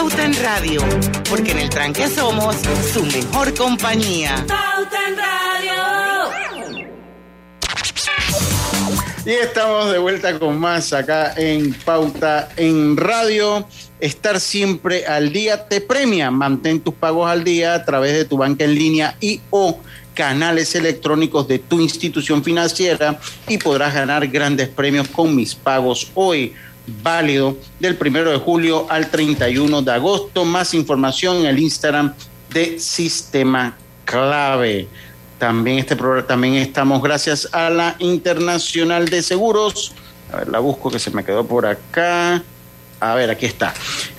[SPEAKER 1] Pauta en Radio, porque en el tranque somos su mejor compañía.
[SPEAKER 5] Pauta en Radio.
[SPEAKER 2] Y estamos de vuelta con más acá en Pauta en Radio. Estar siempre al día te premia. Mantén tus pagos al día a través de tu banca en línea y o canales electrónicos de tu institución financiera y podrás ganar grandes premios con mis pagos hoy. Válido del primero de julio al 31 de agosto. Más información en el Instagram de Sistema Clave. También este programa, también estamos gracias a la Internacional de Seguros. A ver, la busco que se me quedó por acá. A ver, aquí está.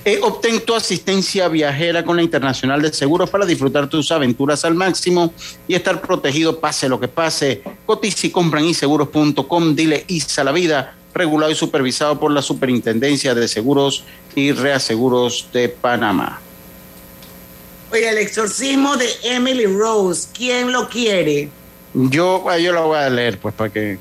[SPEAKER 2] Eh, obtén tu asistencia viajera con la Internacional de Seguros para disfrutar tus aventuras al máximo y estar protegido pase lo que pase. Cotiza y compra en iseguros.com. Dile ISA la vida, regulado y supervisado por la Superintendencia de Seguros y Reaseguros de Panamá.
[SPEAKER 1] Oye, el exorcismo de Emily Rose, ¿quién lo quiere?
[SPEAKER 2] Yo, ah, yo la voy a leer, pues, para que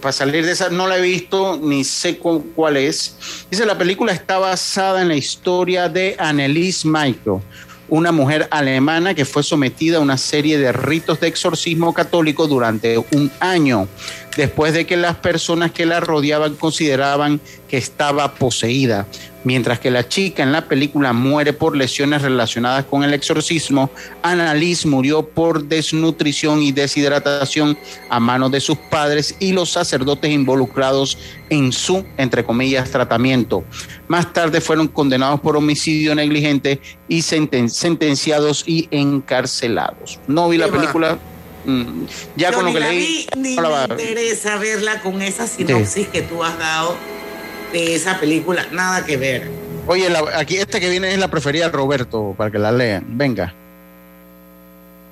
[SPEAKER 2] para salir de esa, no la he visto ni sé cu- cuál es. Dice, la película está basada en la historia de Annelies Michael, una mujer alemana que fue sometida a una serie de ritos de exorcismo católico durante un año, después de que las personas que la rodeaban consideraban que estaba poseída. Mientras que la chica en la película muere por lesiones relacionadas con el exorcismo, Annalise murió por desnutrición y deshidratación a manos de sus padres y los sacerdotes involucrados en su, entre comillas, tratamiento. Más tarde fueron condenados por homicidio negligente y senten- sentenciados y encarcelados. No vi la película. Mm, ya
[SPEAKER 1] Yo
[SPEAKER 2] con lo que
[SPEAKER 1] la
[SPEAKER 2] leí.
[SPEAKER 1] vi, ni
[SPEAKER 2] no
[SPEAKER 1] me interesa verla con esa sinopsis que tú has dado de esa película. Nada que ver.
[SPEAKER 2] Oye, la- aquí esta que viene es la preferida de Roberto, para que la lean. Venga.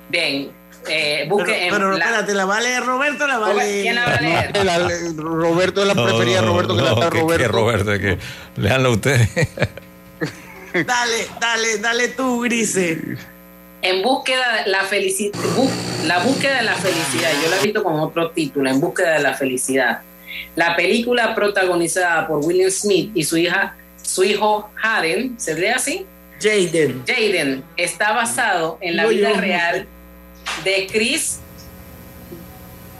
[SPEAKER 3] Bien, eh, busque
[SPEAKER 1] Pero,
[SPEAKER 3] en
[SPEAKER 1] pero
[SPEAKER 3] la-
[SPEAKER 1] espérate, ¿la va a leer Roberto la va a leer?
[SPEAKER 3] ¿quién la va a leer?
[SPEAKER 2] No, la- Roberto es la preferida, Roberto, que la está
[SPEAKER 4] que,
[SPEAKER 2] Roberto.
[SPEAKER 4] que Roberto, que leanlo ustedes.
[SPEAKER 1] Dale, dale, dale tú, Grise.
[SPEAKER 3] En búsqueda de la felicidad, la búsqueda de la felicidad, yo la he visto con otro título, En búsqueda de la felicidad. La película protagonizada por William Smith y su hija, su hijo Hayden, ¿se lee así?
[SPEAKER 1] Jaden.
[SPEAKER 3] Jaden está basado en la vida real de Chris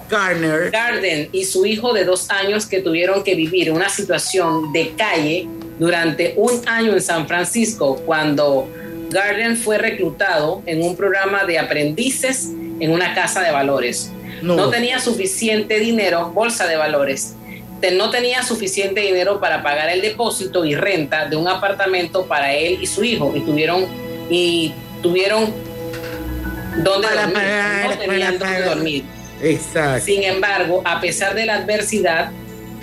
[SPEAKER 1] Garner.
[SPEAKER 3] Garden y su hijo de dos años que tuvieron que vivir una situación de calle durante un año en San Francisco cuando Garden fue reclutado en un programa de aprendices en una casa de valores.
[SPEAKER 1] No.
[SPEAKER 3] No, tenía suficiente dinero, bolsa de valores. No tenía suficiente dinero para pagar el depósito y renta de un apartamento para él y su hijo y tuvieron y tuvieron donde
[SPEAKER 1] Para
[SPEAKER 3] dormir.
[SPEAKER 1] pagar,
[SPEAKER 3] no tenían
[SPEAKER 1] para
[SPEAKER 3] dónde
[SPEAKER 1] pagar.
[SPEAKER 3] dormir.
[SPEAKER 1] Exacto.
[SPEAKER 3] Sin embargo, a pesar de la adversidad,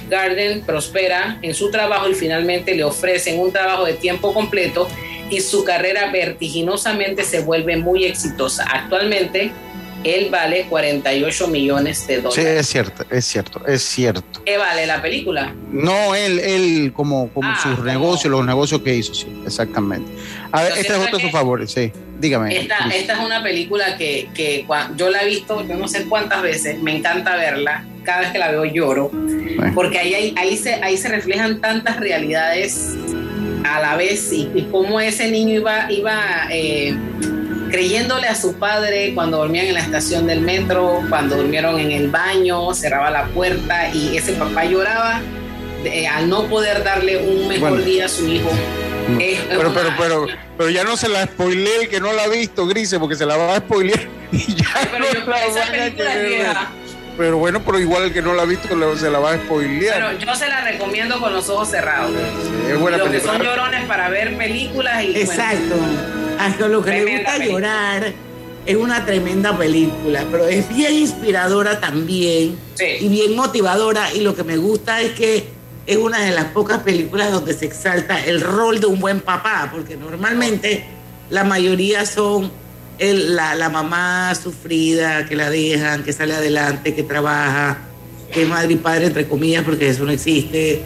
[SPEAKER 3] Garden prospera en su trabajo y finalmente le ofrecen un trabajo de tiempo completo y su carrera vertiginosamente se vuelve muy exitosa. Actualmente, él vale 48 millones de
[SPEAKER 2] Sí,
[SPEAKER 3] dólares.
[SPEAKER 2] es cierto, es cierto, es cierto.
[SPEAKER 3] ¿Qué vale la película?
[SPEAKER 2] No, él, él como, como
[SPEAKER 3] Ah,
[SPEAKER 2] sus negocios, los negocios que hizo, sí, exactamente. A ver, este es otro de sus favores, sí. Dígame.
[SPEAKER 3] Esta, esta es una película que, que yo la he visto, yo no sé cuántas veces, me encanta verla, cada vez que la veo lloro, porque ahí, ahí, ahí se, ahí se reflejan tantas realidades a la vez y, y cómo ese niño iba, iba eh, creyéndole a su padre cuando dormían en la estación del metro, cuando durmieron en el baño, cerraba la puerta y ese papá lloraba eh, al no poder darle un mejor
[SPEAKER 2] Bueno.
[SPEAKER 3] día a su hijo. Es
[SPEAKER 2] Pero, pero, pero, pero ya no se la spoilé el que no la ha visto, Grise, porque se la va a spoilear. Y ya
[SPEAKER 3] pero
[SPEAKER 2] no
[SPEAKER 3] yo-
[SPEAKER 2] la van a querer. Pero bueno, pero igual el que no la ha visto se la va a spoilear.
[SPEAKER 3] Pero yo se la recomiendo con los ojos cerrados.
[SPEAKER 2] es buena
[SPEAKER 3] los que
[SPEAKER 2] película.
[SPEAKER 3] son llorones para ver películas y bueno,
[SPEAKER 1] Exacto. Hasta lo que le
[SPEAKER 3] Tremenda
[SPEAKER 1] gusta
[SPEAKER 3] película.
[SPEAKER 1] llorar es una tremenda película, pero es bien inspiradora también y bien motivadora. Y lo que me gusta es que es una de las pocas películas donde se exalta el rol de un buen papá, porque normalmente la mayoría son el- la, la mamá sufrida, que la dejan, que sale adelante, que trabaja, que es madre y padre, entre comillas, porque eso no existe,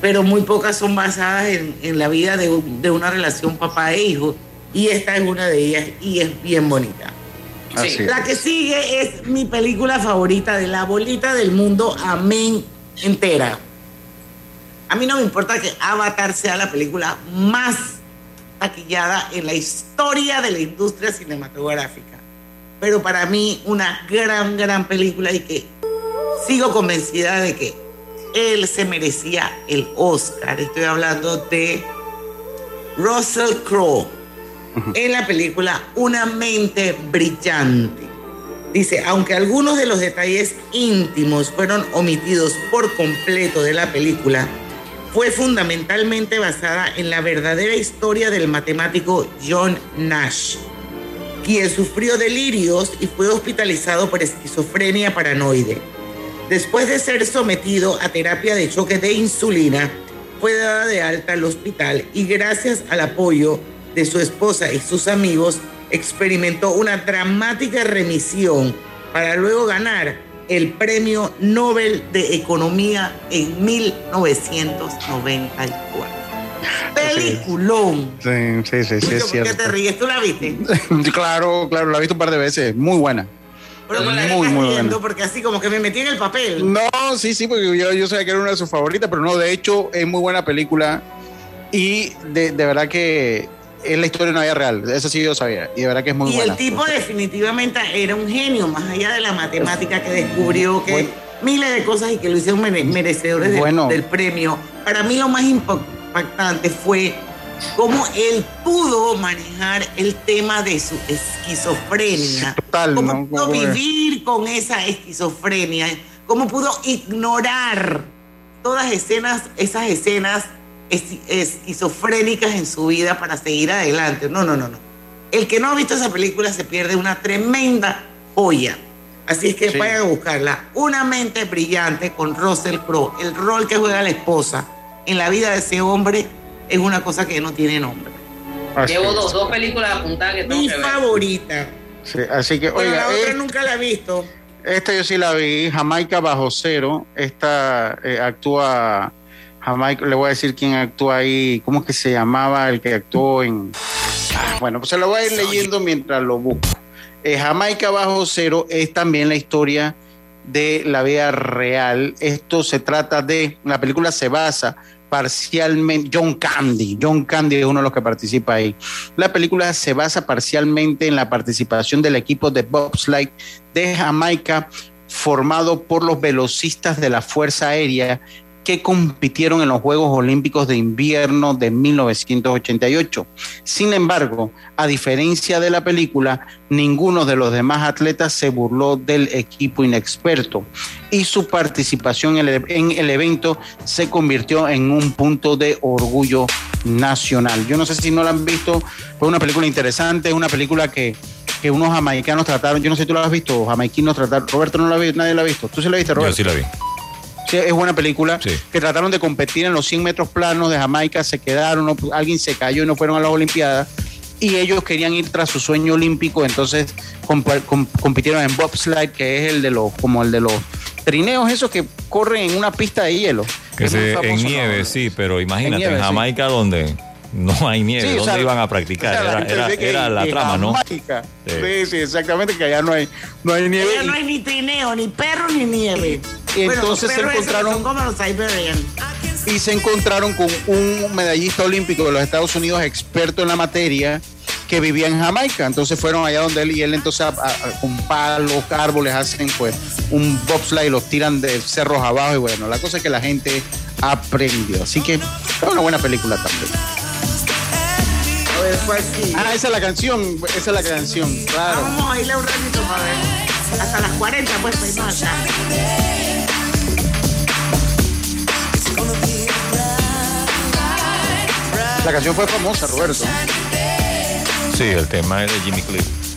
[SPEAKER 1] pero muy pocas son basadas en, en la vida de, un- de una relación papá e hijo, y esta es una de ellas y es bien bonita. La que sigue es mi película favorita de la bolita del mundo, Amén, entera. A mí no me importa que Avatar sea la película más taquillada en la historia de la industria cinematográfica. Pero para mí una gran, gran película y que sigo convencida de que él se merecía el Oscar. Estoy hablando de Russell Crowe en la película Una mente brillante. Dice, aunque algunos de los detalles íntimos fueron omitidos por completo de la película, fue fundamentalmente basada en la verdadera historia del matemático John Nash, quien sufrió delirios y fue hospitalizado por esquizofrenia paranoide. Después de ser sometido a terapia de choque de insulina, fue dada de alta al hospital y gracias al apoyo de su esposa y sus amigos, experimentó una dramática remisión para luego ganar el Premio Nobel de Economía en 1994. Peliculón.
[SPEAKER 2] Sí, sí, sí, sí, es
[SPEAKER 1] ¿Por qué te ríes? ¿Tú la viste?
[SPEAKER 2] claro, claro, la he visto un par de veces. Muy buena.
[SPEAKER 1] Pero me la
[SPEAKER 2] muy, muy buena.
[SPEAKER 1] porque así como que me metí en el papel.
[SPEAKER 2] No, sí, sí, porque yo, yo sabía que era una de sus favoritas, pero no, de hecho es muy buena película y de, de verdad que es la historia de una vida real, eso sí yo sabía, y de verdad que es muy
[SPEAKER 1] y
[SPEAKER 2] buena.
[SPEAKER 1] el tipo definitivamente era un genio, más allá de la matemática que descubrió que miles de cosas y que lo hicieron mere- merecedores del-
[SPEAKER 2] Bueno.
[SPEAKER 1] del premio. Para mí lo más impactante fue cómo él pudo manejar el tema de su esquizofrenia.
[SPEAKER 2] Total,
[SPEAKER 1] cómo
[SPEAKER 2] ¿no?
[SPEAKER 1] pudo vivir con esa esquizofrenia, cómo pudo ignorar todas escenas, esas escenas es- esquizofrénicas en su vida para seguir adelante. No, no, no, no. El que no ha visto esa película se pierde una tremenda joya. Así es que
[SPEAKER 2] Sí.
[SPEAKER 1] vayan a buscarla. Una mente brillante con Russell Crowe. El rol que juega la esposa en la vida de ese hombre es una cosa que no tiene nombre.
[SPEAKER 2] Así
[SPEAKER 3] Llevo dos, dos películas apuntadas que tengo
[SPEAKER 1] Mi
[SPEAKER 3] que ver.
[SPEAKER 1] favorita.
[SPEAKER 2] Sí, así que,
[SPEAKER 1] Bueno,
[SPEAKER 2] oiga,
[SPEAKER 1] la otra
[SPEAKER 2] eh,
[SPEAKER 1] nunca la he visto.
[SPEAKER 2] esta yo sí la vi, Jamaica bajo cero, esta eh, actúa, Jamaica, le voy a decir quién actúa ahí, ¿cómo es que se llamaba el que actuó en... Bueno, pues se lo voy a ir leyendo mientras lo busco. Eh, Jamaica bajo cero es también la historia de la vida real. Esto se trata de, la película se basa parcialmente, John Candy, John Candy es uno de los que participa ahí. La película se basa parcialmente en la participación del equipo de bobsleigh de Jamaica formado por los velocistas de la Fuerza Aérea que compitieron en los Juegos Olímpicos de Invierno de 1988. Sin embargo, a diferencia de la película, ninguno de los demás atletas se burló del equipo inexperto y su participación en el, en el evento se convirtió en un punto de orgullo nacional. Yo no sé si no la han visto, fue una película interesante, una película que, que unos jamaicanos trataron, yo no sé si tú la has visto, jamaiquinos trataron, Roberto no la ha visto, nadie la ha visto, tú sí la viste, Roberto.
[SPEAKER 4] Yo sí la vi.
[SPEAKER 2] Sí, es buena película. Que trataron de competir en los 100 metros planos de Jamaica, se quedaron, no- alguien se cayó y no fueron a las Olimpiadas. Y ellos querían ir tras su sueño olímpico, entonces compitieron en bobsled, que es el de los, como el de los trineos, esos que corren en una pista de hielo.
[SPEAKER 4] Que
[SPEAKER 2] Es
[SPEAKER 4] se, en nieve, sí, pero imagínate, en,
[SPEAKER 2] nieve, sí.
[SPEAKER 4] Jamaica donde no hay nieve,
[SPEAKER 2] Sí, o
[SPEAKER 4] ¿dónde
[SPEAKER 2] sea,
[SPEAKER 4] iban a practicar?
[SPEAKER 2] O sea, la
[SPEAKER 4] Era, la trama, ¿no? Sí.
[SPEAKER 2] Sí, sí, exactamente, que allá no hay, no hay nieve.
[SPEAKER 1] Allá no hay ni trineo, ni perro, ni nieve.
[SPEAKER 2] Y
[SPEAKER 1] Bueno,
[SPEAKER 2] entonces se encontraron-
[SPEAKER 1] Son como los
[SPEAKER 2] y se encontraron con un medallista olímpico de los Estados Unidos, experto en la materia, que vivía en Jamaica. Entonces fueron allá donde él y él entonces a- a- con palos, árboles, hacen pues un bobsleigh y los tiran de cerros abajo y bueno, la cosa es que la gente aprendió. Así que es una buena película también. Ah, esa es la canción, esa es la canción, claro.
[SPEAKER 1] Vamos a bailar un ratito para ver. Hasta las 40, pues, pues no, acá.
[SPEAKER 2] La canción fue famosa, Roberto.
[SPEAKER 4] Sí, el tema es de Jimmy Cliff.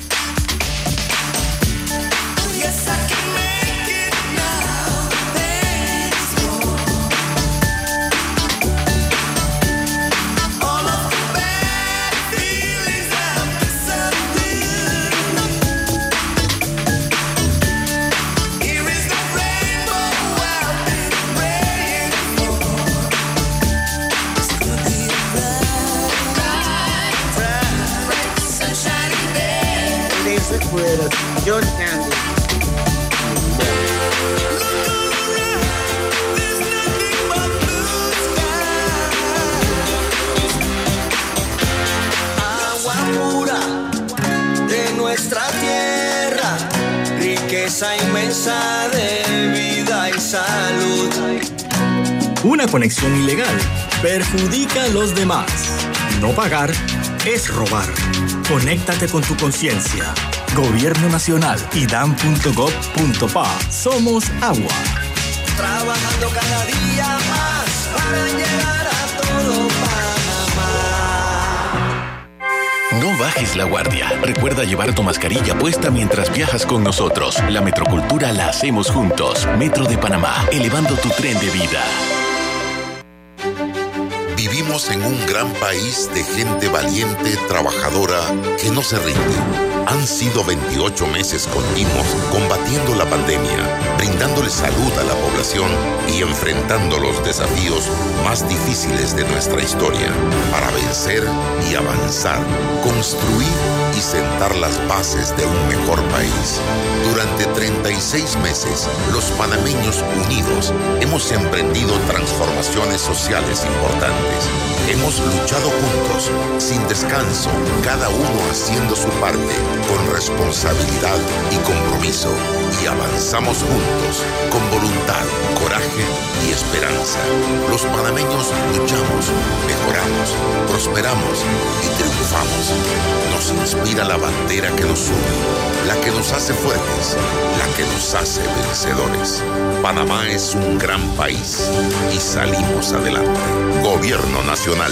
[SPEAKER 13] Conexión ilegal perjudica a los demás. No pagar es robar. Conéctate con tu conciencia. Gobierno Nacional y dan.gov.pa. Somos agua.
[SPEAKER 20] Trabajando cada día más para llegar a todo Panamá.
[SPEAKER 8] No bajes la guardia. Recuerda llevar tu mascarilla puesta mientras viajas con nosotros. La metrocultura la hacemos juntos. Metro de Panamá, elevando tu tren de vida.
[SPEAKER 17] En un gran país de gente valiente, trabajadora, que no se rinde. Han sido 28 meses continuos combatiendo la pandemia, brindándole salud a la población y enfrentando los desafíos más difíciles de nuestra historia para vencer y avanzar, construir y sentar las bases de un mejor país. Durante 36 meses, los panameños unidos hemos emprendido transformaciones sociales importantes. Hemos luchado juntos, sin descanso, cada uno haciendo su parte, con responsabilidad y compromiso. Y avanzamos juntos, con voluntad, coraje y esperanza. Los panameños luchamos, mejoramos, prosperamos y triunfamos. Nos inspira la bandera que nos une, la que nos hace fuertes, la que nos hace vencedores. Panamá es un gran país y salimos adelante. Gobierno Nacional.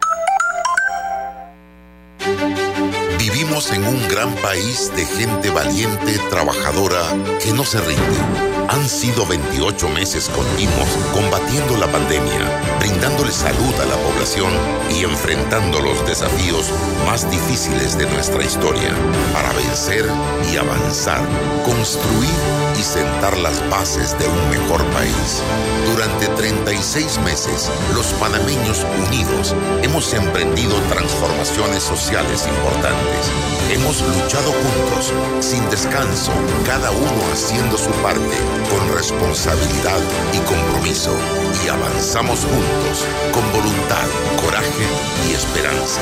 [SPEAKER 17] Vivimos en un gran país de gente valiente, trabajadora, que no se rinde. Han sido 28 meses continuos combatiendo la pandemia, brindándole salud a la población y enfrentando los desafíos más difíciles de nuestra historia para vencer y avanzar, construir y sentar las bases de un mejor país. Durante 36 meses, los panameños unidos hemos emprendido transformaciones sociales importantes. Hemos luchado juntos, sin descanso, cada uno haciendo su parte, con responsabilidad y compromiso. Y avanzamos juntos, con voluntad, coraje y esperanza.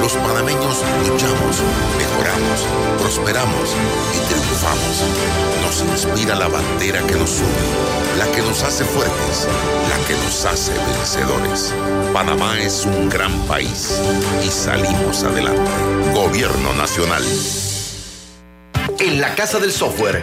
[SPEAKER 17] Los panameños luchamos, mejoramos, prosperamos y triunfamos. Nos inspira la bandera que nos une, la que nos hace fuertes, la que nos hace vencedores. Panamá es un gran país y salimos adelante. Gobierno Nacional.
[SPEAKER 21] En la Casa del Software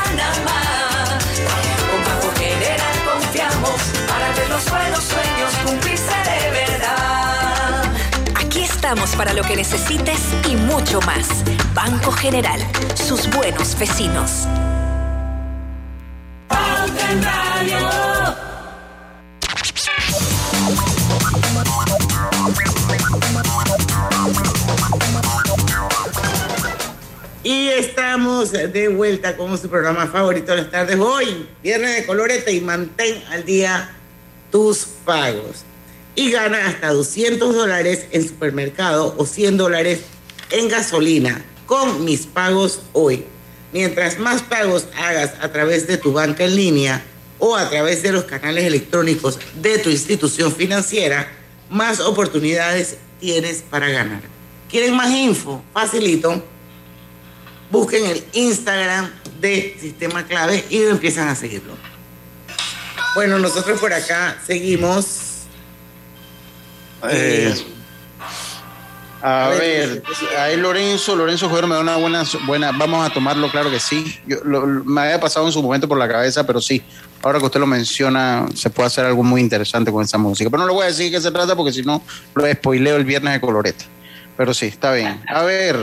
[SPEAKER 18] Estamos para lo que necesites y mucho más. Banco General, sus buenos vecinos.
[SPEAKER 1] Y estamos de vuelta con su programa favorito de las tardes hoy, Viernes de Colorete y mantén al día tus pagos. Y gana hasta 200 dólares en supermercado o 100 dólares en gasolina con mis pagos hoy. Mientras más pagos hagas a través de tu banca en línea o a través de los canales electrónicos de tu institución financiera, más oportunidades tienes para ganar. ¿Quieren más info? Facilito busquen el Instagram de Sistema Clave y empiezan a seguirlo. Bueno, nosotros por acá seguimos.
[SPEAKER 2] Eh, a
[SPEAKER 1] A ver,
[SPEAKER 2] ver, ahí Lorenzo, Lorenzo Joder me da una buena, buena, vamos a tomarlo, claro que sí. Yo, lo- me había pasado en su momento por la cabeza, pero sí, ahora que usted lo menciona, se puede hacer algo muy interesante con esa música. Pero no le voy a decir qué se trata porque si no, lo spoileo el viernes de colorete. Pero sí, está bien. A ver,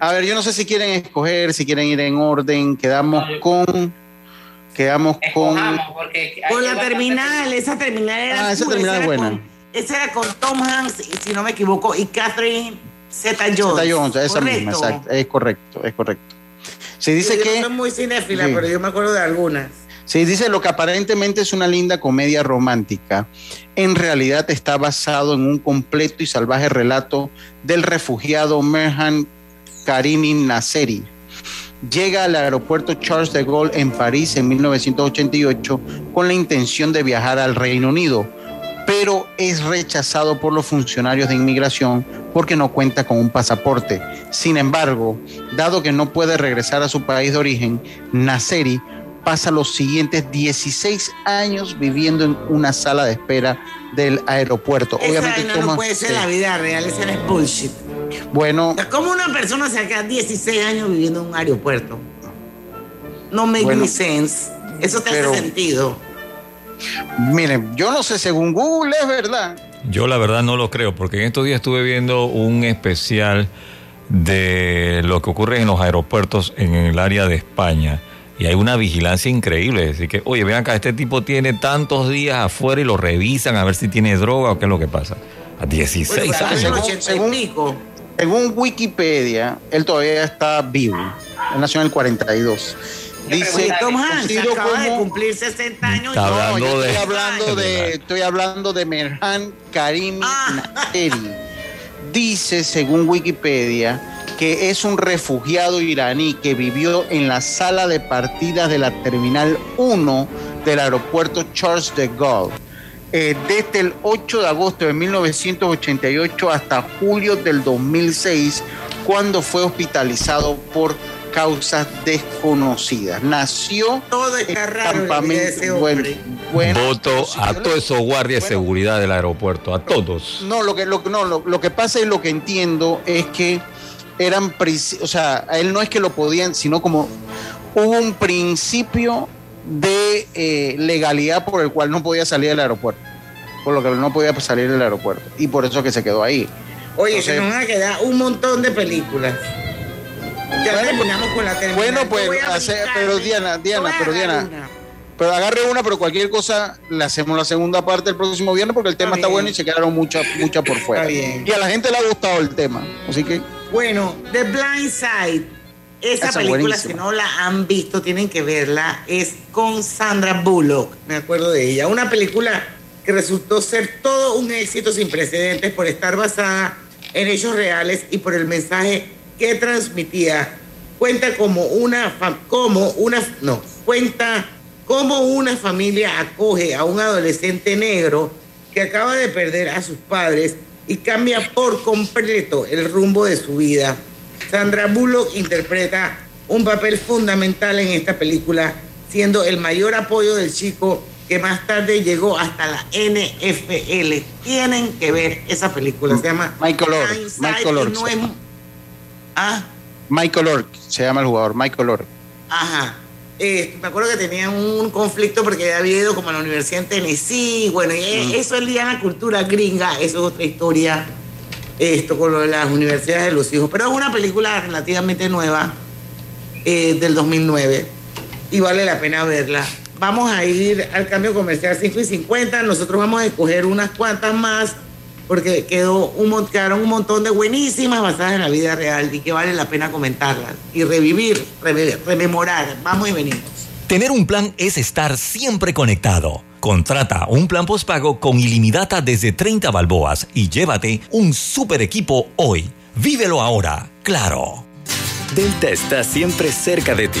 [SPEAKER 2] a ver, yo no sé si quieren escoger, si quieren ir en orden, quedamos con, quedamos con...
[SPEAKER 3] porque
[SPEAKER 1] Con la terminal, esa terminal era.
[SPEAKER 2] Ah, esa
[SPEAKER 1] cool,
[SPEAKER 2] terminal
[SPEAKER 1] era
[SPEAKER 2] es buena.
[SPEAKER 1] con- esa era con Tom Hanks, si no me equivoco, y Catherine Zeta Jones.
[SPEAKER 2] Zeta Jones, esa
[SPEAKER 1] Correcto.
[SPEAKER 2] misma, exacto, es correcto, es correcto. Se dice
[SPEAKER 1] yo
[SPEAKER 2] que...
[SPEAKER 1] no soy muy cinéfila,
[SPEAKER 2] Sí.
[SPEAKER 1] pero yo me acuerdo de algunas.
[SPEAKER 2] Sí, dice lo que aparentemente es una linda comedia romántica. En realidad está basado en un completo y salvaje relato del refugiado Merhan Karimi Nasseri. Llega al aeropuerto Charles de Gaulle en París en 1988 con la intención de viajar al Reino Unido, pero es rechazado por los funcionarios de inmigración porque no cuenta con un pasaporte. Sin embargo, dado que no puede regresar a su país de origen, Nasseri pasa los siguientes 16 años viviendo en una sala de espera del aeropuerto.
[SPEAKER 1] Esa
[SPEAKER 2] Obviamente toma-
[SPEAKER 1] no puede ser
[SPEAKER 2] sí.
[SPEAKER 1] la vida real, esa es bullshit.
[SPEAKER 2] Bueno,
[SPEAKER 1] ¿Cómo una persona se queda 16 años viviendo en un aeropuerto? No make
[SPEAKER 2] Bueno,
[SPEAKER 1] any sense. Eso te
[SPEAKER 2] pero-
[SPEAKER 1] hace sentido.
[SPEAKER 2] Miren, yo no sé, según Google es verdad.
[SPEAKER 4] Yo la verdad no lo creo, porque en estos días estuve viendo un especial de lo que ocurre en los aeropuertos en el área de España. Y hay una vigilancia increíble. Así que, oye, vean acá, este tipo tiene tantos días afuera y lo revisan a ver si tiene droga o qué es lo que pasa. A 16
[SPEAKER 1] Bueno,
[SPEAKER 4] años.
[SPEAKER 1] según- según-
[SPEAKER 2] Según Wikipedia, él todavía está vivo. Él nació en el 42. Dice
[SPEAKER 1] Tom Hanks acaba de cumplir 60 años.
[SPEAKER 2] No,
[SPEAKER 4] hablando
[SPEAKER 2] yo estoy
[SPEAKER 4] de-
[SPEAKER 2] hablando de, estoy hablando de Merhan Karimi
[SPEAKER 1] Ah.
[SPEAKER 2] Nasseri. Dice, según Wikipedia, que es un refugiado iraní que vivió en la sala de partidas de la Terminal 1 del aeropuerto Charles de Gaulle. eh, desde el 8 de agosto de 1988 hasta julio del 2006, cuando fue hospitalizado por causas desconocidas. Nació
[SPEAKER 1] Todo
[SPEAKER 2] bueno,
[SPEAKER 4] Voto a todos esos guardias de seguridad del aeropuerto, a todos.
[SPEAKER 2] No, lo que, lo, que- no, lo, lo que pasa y lo que entiendo es que eran, o sea, a él no es que lo podían, sino como hubo un principio de eh, legalidad por el cual no podía salir del aeropuerto, por lo que no podía salir del aeropuerto y por eso que se quedó ahí.
[SPEAKER 1] Oye,
[SPEAKER 2] Entonces-
[SPEAKER 1] se nos van a quedar un montón de películas. Ya terminamos con la terminal.
[SPEAKER 2] Bueno, pues, pero
[SPEAKER 1] ¿eh?
[SPEAKER 2] Diana, Diana, pero Diana,
[SPEAKER 1] una.
[SPEAKER 2] pero agarre una, pero cualquier cosa le hacemos la segunda parte el próximo viernes porque el tema está, bueno y se quedaron muchas muchas por fuera.
[SPEAKER 1] bien.
[SPEAKER 2] Y a la gente le ha gustado el tema, así que
[SPEAKER 1] Bueno, The Blind Side. Esa,
[SPEAKER 2] Esa
[SPEAKER 1] película,
[SPEAKER 2] buenísima.
[SPEAKER 1] si no la han visto, tienen que verla. Es con Sandra Bullock, me acuerdo de ella. Una película que resultó ser todo un éxito sin precedentes por estar basada en hechos reales y por el mensaje que transmitía. Cuenta como una, como una, no, cuenta cómo una familia acoge a un adolescente negro que acaba de perder a sus padres y cambia por completo el rumbo de su vida. Sandra Bullock interpreta un papel fundamental en esta película, siendo el mayor apoyo del chico que más tarde llegó hasta la NFL. Tienen que ver esa película, se llama
[SPEAKER 2] Michael.
[SPEAKER 1] Hindsight,
[SPEAKER 2] Michael
[SPEAKER 1] no es- Ah,
[SPEAKER 2] Michael Orr, se llama el jugador, Michael Orr.
[SPEAKER 1] Ajá. Eh, me acuerdo que tenían un conflicto porque había ido como a la Universidad en Tennessee. Bueno, y
[SPEAKER 2] Mm.
[SPEAKER 1] eso es de la cultura gringa, eso es otra historia. Esto con lo de las universidades de los hijos. Pero es una película relativamente nueva, eh, del 2009, y vale la pena verla. Vamos a ir al cambio comercial 5 y 50. Nosotros vamos a escoger unas cuantas más porque quedó un, quedaron un montón de buenísimas basadas en la vida real y que vale la pena comentarlas y revivir, rememorar. Vamos y venimos.
[SPEAKER 22] Tener un plan es estar siempre conectado. Contrata un plan postpago con ilimitada desde 30 balboas y llévate un super equipo hoy. Vívelo ahora, claro.
[SPEAKER 9] Delta está siempre cerca de ti,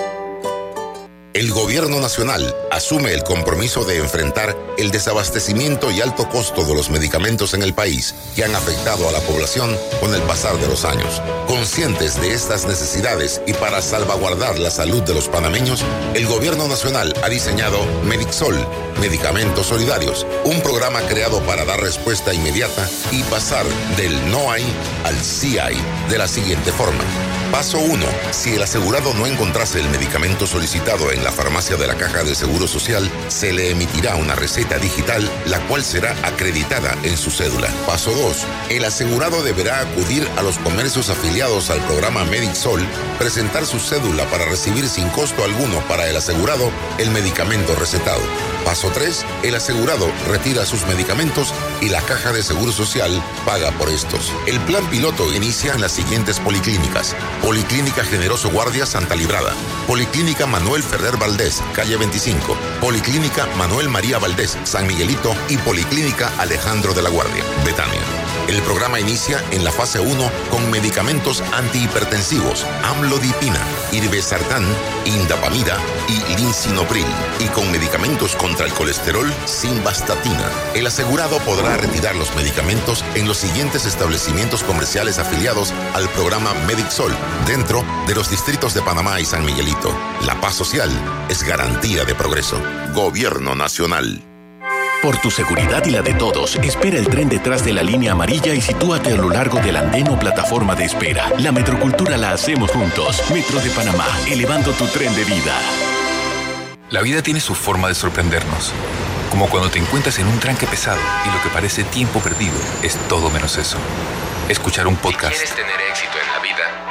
[SPEAKER 17] El gobierno nacional asume el compromiso de enfrentar el desabastecimiento y alto costo de los medicamentos en el país que han afectado a la población con el pasar de los años. Conscientes de estas necesidades y para salvaguardar la salud de los panameños, el gobierno nacional ha diseñado Medixol, Medicamentos Solidarios, un programa creado para dar respuesta inmediata y pasar del no hay al sí hay de la siguiente forma. Paso 1. Si el asegurado no encontrase el medicamento solicitado en la farmacia de la Caja de Seguro Social, se le emitirá una receta digital, la cual será acreditada en su cédula. Paso 2. El asegurado deberá acudir a los comercios afiliados al programa Medixol, presentar su cédula para recibir sin costo alguno para el asegurado el medicamento recetado. Paso 3. El asegurado retira sus medicamentos y la Caja de Seguro Social paga por estos. El plan piloto inicia en las siguientes policlínicas. Policlínica Generoso Guardia Santa Librada. Policlínica Manuel Ferrer Valdés, calle 25. Policlínica Manuel María Valdés, San Miguelito y Policlínica Alejandro de la Guardia, Betania. El programa inicia en la fase 1 con medicamentos antihipertensivos, amlodipina, irbesartán, indapamida y linsinopril, y con medicamentos contra el colesterol, simvastatina. El asegurado podrá retirar los medicamentos en los siguientes establecimientos comerciales afiliados al programa Medixol, dentro de los distritos de Panamá y San Miguelito. La paz social es garantía de progreso. Gobierno Nacional.
[SPEAKER 8] Por tu seguridad y la de todos, espera el tren detrás de la línea amarilla y sitúate a lo largo del andén o plataforma de espera. La metrocultura la hacemos juntos. Metro de Panamá, elevando tu tren de vida.
[SPEAKER 12] La vida tiene su forma de sorprendernos. Como cuando te encuentras en un tranque pesado y lo que parece tiempo perdido es todo menos eso. Escuchar un podcast,
[SPEAKER 23] tener éxito en la vida.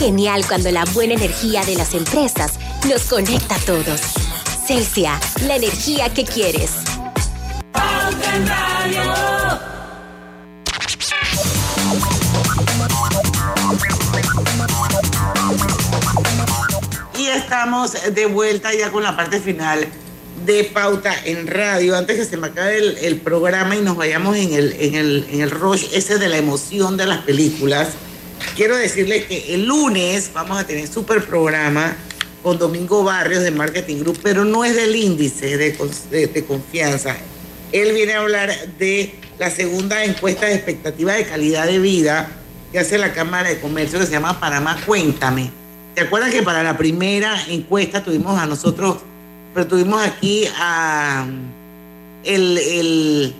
[SPEAKER 24] Genial cuando la buena energía de las empresas nos conecta a todos. Celsia, la energía que quieres.
[SPEAKER 1] Y estamos de vuelta ya con la parte final de Pauta en Radio. Antes que se me acabe el, el programa y nos vayamos en el, en, el, en el rush ese de la emoción de las películas, quiero decirles que el lunes vamos a tener super programa con Domingo Barrios de Marketing Group, pero no es del índice de, de, confianza. Él viene a hablar de la segunda encuesta de expectativa de calidad de vida que hace la Cámara de Comercio que se llama Panamá Cuéntame. ¿Te acuerdas que para la primera encuesta tuvimos a nosotros, pero tuvimos aquí a el, el,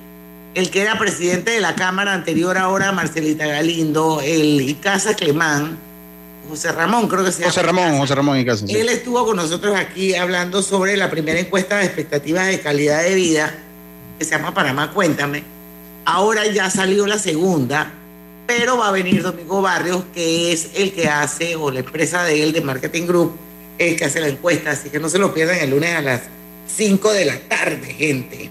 [SPEAKER 1] el que era presidente de la Cámara anterior ahora, Marcelita Galindo, el Icaza Clemán, José Ramón, creo que se llama.
[SPEAKER 2] José Ramón, José Ramón y Casa. sí.
[SPEAKER 1] Él estuvo con nosotros aquí hablando sobre la primera encuesta de expectativas de calidad de vida que se llama Panamá Cuéntame. Ahora ya salió la segunda, pero va a venir Domingo Barrios, que es el que hace, o la empresa de él, de Marketing Group, el que hace la encuesta. Así que no se lo pierdan el lunes a las 5 de la tarde, gente.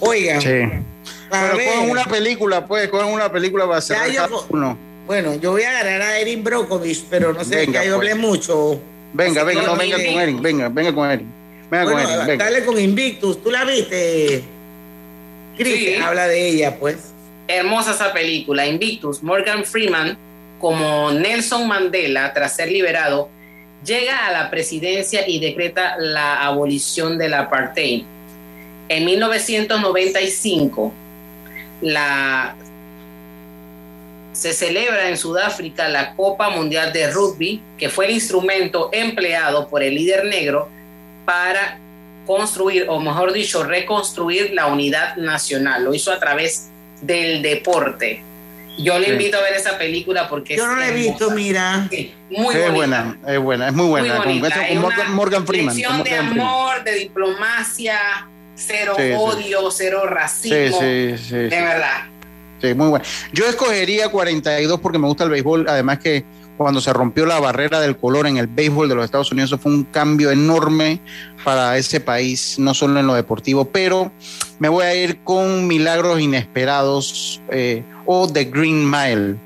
[SPEAKER 1] Oigan.
[SPEAKER 2] Sí. Pero
[SPEAKER 1] ver.
[SPEAKER 2] cogen una película, pues, cogen una película para
[SPEAKER 1] Ya
[SPEAKER 2] cerrar
[SPEAKER 1] yo
[SPEAKER 2] cada
[SPEAKER 1] co-
[SPEAKER 2] uno.
[SPEAKER 1] Bueno, yo voy a agarrar a Erin Brokovich, pero no sé,
[SPEAKER 2] Venga,
[SPEAKER 1] que yo
[SPEAKER 2] pues.
[SPEAKER 1] hablé mucho.
[SPEAKER 2] Venga,
[SPEAKER 1] Así
[SPEAKER 2] venga, no, venga con Eric, venga, venga con Eric. Venga
[SPEAKER 1] Bueno,
[SPEAKER 2] con Eric, venga.
[SPEAKER 1] dale con Invictus. ¿Tú la viste? Chris,
[SPEAKER 3] Sí.
[SPEAKER 1] habla de ella, pues.
[SPEAKER 3] Hermosa esa película, Invictus. Morgan Freeman, como Nelson Mandela, tras ser liberado, llega a la presidencia y decreta la abolición del apartheid. En 1995, la, se celebra en Sudáfrica la Copa Mundial de Rugby, que fue el instrumento empleado por el líder negro para construir, o mejor dicho, reconstruir la unidad nacional. Lo hizo a través del deporte. Yo le
[SPEAKER 2] Sí.
[SPEAKER 3] invito a ver esa película porque
[SPEAKER 1] Yo no la he visto, mira.
[SPEAKER 3] Sí, muy
[SPEAKER 2] es
[SPEAKER 3] bonita.
[SPEAKER 2] buena, es buena, es muy buena.
[SPEAKER 3] Muy
[SPEAKER 2] con,
[SPEAKER 3] bonita.
[SPEAKER 2] con
[SPEAKER 3] Es
[SPEAKER 2] Morgan,
[SPEAKER 3] una
[SPEAKER 2] Morgan Freeman. con
[SPEAKER 3] de
[SPEAKER 2] Morgan Freeman.
[SPEAKER 3] amor, de diplomacia, cero
[SPEAKER 2] Sí, sí.
[SPEAKER 3] odio, cero racismo.
[SPEAKER 2] sí, sí.
[SPEAKER 3] de
[SPEAKER 2] sí.
[SPEAKER 3] verdad.
[SPEAKER 2] Sí, muy buena. Yo escogería 42 porque me gusta el béisbol. Además que cuando se rompió la barrera del color en el béisbol de los Estados Unidos, eso fue un cambio enorme para ese país, no solo en lo deportivo, pero me voy a ir con Milagros Inesperados eh, o The Green Mile,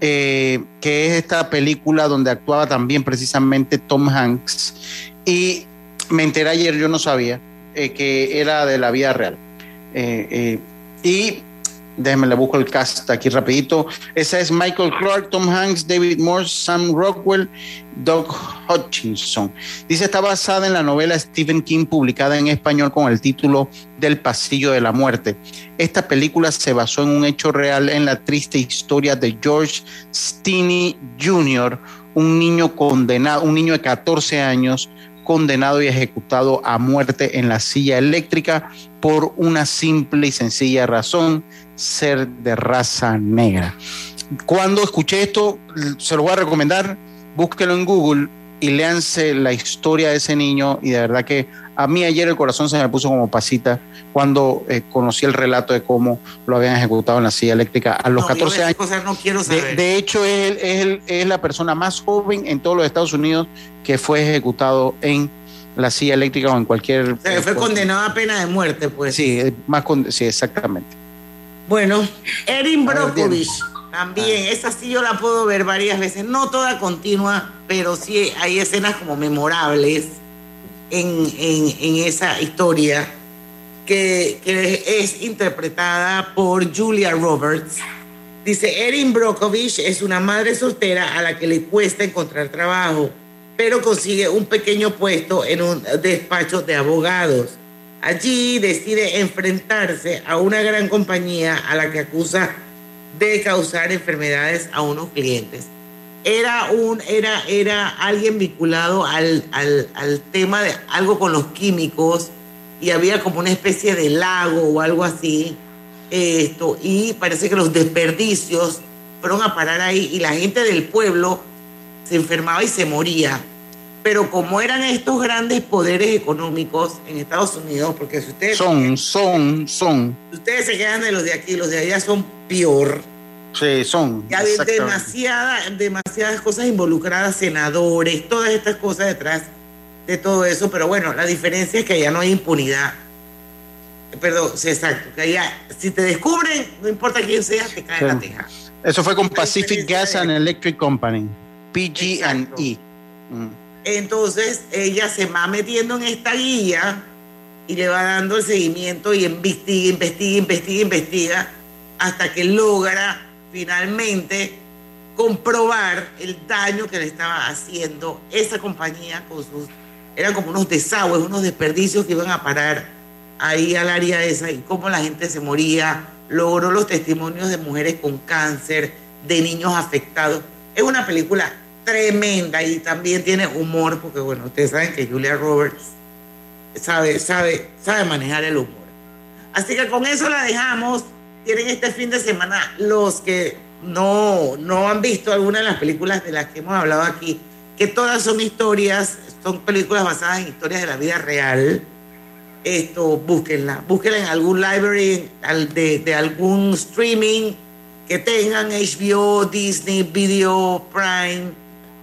[SPEAKER 2] eh, que es esta película donde actuaba también precisamente Tom Hanks. Y me enteré ayer, yo no sabía, eh, que era de la vida real. Eh, eh, y déjenme le busco el cast aquí rapidito. Esa es Michael Clark, Tom Hanks, David Morse, Sam Rockwell, Doug Hutchinson. Dice, está basada en la novela Stephen King publicada en español con el título Del Pasillo de la Muerte. Esta película se basó en un hecho real en la triste historia de George Stinney Jr., un niño condenado, un niño de 14 años condenado y ejecutado a muerte en la silla eléctrica por una simple y sencilla razón, ser de raza negra. Cuando escuché esto, se lo voy a recomendar, búsquelo en Google y léanse la historia de ese niño y de verdad que a mí ayer el corazón se me puso como pasita cuando eh, conocí el relato de cómo lo habían ejecutado en la silla eléctrica a los
[SPEAKER 1] No, yo
[SPEAKER 2] 14
[SPEAKER 1] esas
[SPEAKER 2] años.
[SPEAKER 1] cosas no quiero
[SPEAKER 2] De,
[SPEAKER 1] saber.
[SPEAKER 2] de hecho, es, el- es, el- es la persona más joven en todos los Estados Unidos que fue ejecutado en la silla eléctrica o en cualquier...
[SPEAKER 1] o sea, que fue condenado a pena de muerte, pues.
[SPEAKER 2] Sí, eh, más con, sí, exactamente.
[SPEAKER 1] Bueno, Erin Brockovich. También, esa sí yo la puedo ver varias veces, no toda continua, pero sí hay escenas como memorables en, en- en esa historia que, que es interpretada por Julia Roberts. Dice, Erin Brockovich es una madre soltera a la que le cuesta encontrar trabajo, pero consigue un pequeño puesto en un despacho de abogados. Allí decide enfrentarse a una gran compañía a la que acusa de causar enfermedades a unos clientes. Era, un, era, era alguien vinculado al, al, al tema de algo con los químicos y había como una especie de lago o algo así. Esto, y parece que los desperdicios fueron a parar ahí y la gente del pueblo se enfermaba y se moría. Pero como eran estos grandes poderes económicos en Estados Unidos, porque si ustedes,
[SPEAKER 2] Son, son, son.
[SPEAKER 1] ustedes se quedan de los de aquí, los de allá son peor.
[SPEAKER 2] Sí, son.
[SPEAKER 1] Ya hay demasiada, demasiadas cosas involucradas, senadores, todas estas cosas detrás de todo eso, pero bueno, la diferencia es que allá no hay impunidad. Perdón, sí, exacto, que allá, si te descubren, no importa quién seas, te cae
[SPEAKER 2] Sí.
[SPEAKER 1] la teja.
[SPEAKER 2] Eso fue con Pacific Gas and Electric Company, PG&E. Mm.
[SPEAKER 1] Entonces ella se va metiendo en esta guía y le va dando el seguimiento y investiga, investiga, investiga, investiga, hasta que logra finalmente comprobar el daño que le estaba haciendo esa compañía con sus... Eran como unos desagües, unos desperdicios que iban a parar ahí al área esa y cómo la gente se moría. Logró los testimonios de mujeres con cáncer, de niños afectados. Es una película tremenda y también tiene humor, porque bueno, ustedes saben que Julia Roberts sabe, sabe, sabe manejar el humor. Así que con eso la dejamos. Tienen este fin de semana los que no, no han visto alguna de las películas de las que hemos hablado aquí, que todas son historias, son películas basadas en historias de la vida real. Esto, búsquenla, búsquenla en algún library de, de algún streaming que tengan HBO, Disney, Video, Prime.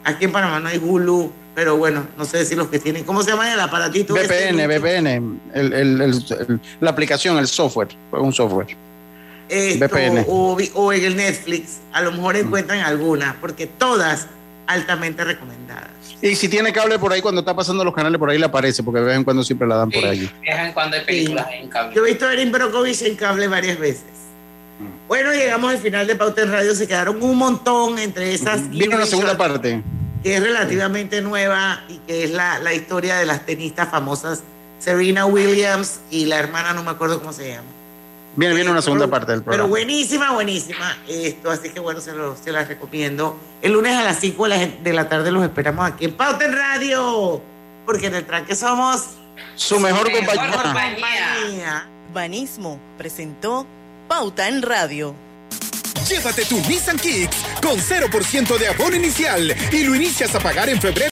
[SPEAKER 1] Aquí en Panamá no hay Hulu, pero bueno, no sé si los que tienen, ¿cómo se llama el aparatito?
[SPEAKER 2] VPN, VPN, el- el- el- la aplicación, el software, un software.
[SPEAKER 1] Esto. O, en el Netflix, a lo mejor encuentran alguna, porque todas altamente recomendadas.
[SPEAKER 2] Y si tiene cable por ahí, cuando está pasando los canales, por ahí le aparece, porque de vez en cuando siempre la dan por allí.
[SPEAKER 3] De vez en cuando hay películas en cable.
[SPEAKER 1] Yo he visto a Erin Brockovich en cable varias veces. Bueno, llegamos al final de Pauta en Radio, se quedaron un montón entre esas.
[SPEAKER 2] Viene una segunda
[SPEAKER 1] Shot,
[SPEAKER 2] parte.
[SPEAKER 1] Que es relativamente nueva y que es la, la historia de las tenistas famosas Serena Williams y la hermana, no me acuerdo cómo se llama.
[SPEAKER 2] Viene, viene una segunda
[SPEAKER 1] Pero-
[SPEAKER 2] parte del
[SPEAKER 1] Pero
[SPEAKER 2] programa.
[SPEAKER 1] buenísima, buenísima. Esto, así que bueno, se, lo- se las recomiendo. El lunes a las 5 de la, de la tarde los esperamos aquí en Pauta en Radio, porque en el tranque somos
[SPEAKER 2] su mejor
[SPEAKER 1] compañía.
[SPEAKER 25] Banismo presentó Pauta en Radio.
[SPEAKER 10] Llévate tu Nissan Kicks con 0% de abono inicial y lo inicias a pagar en febrero.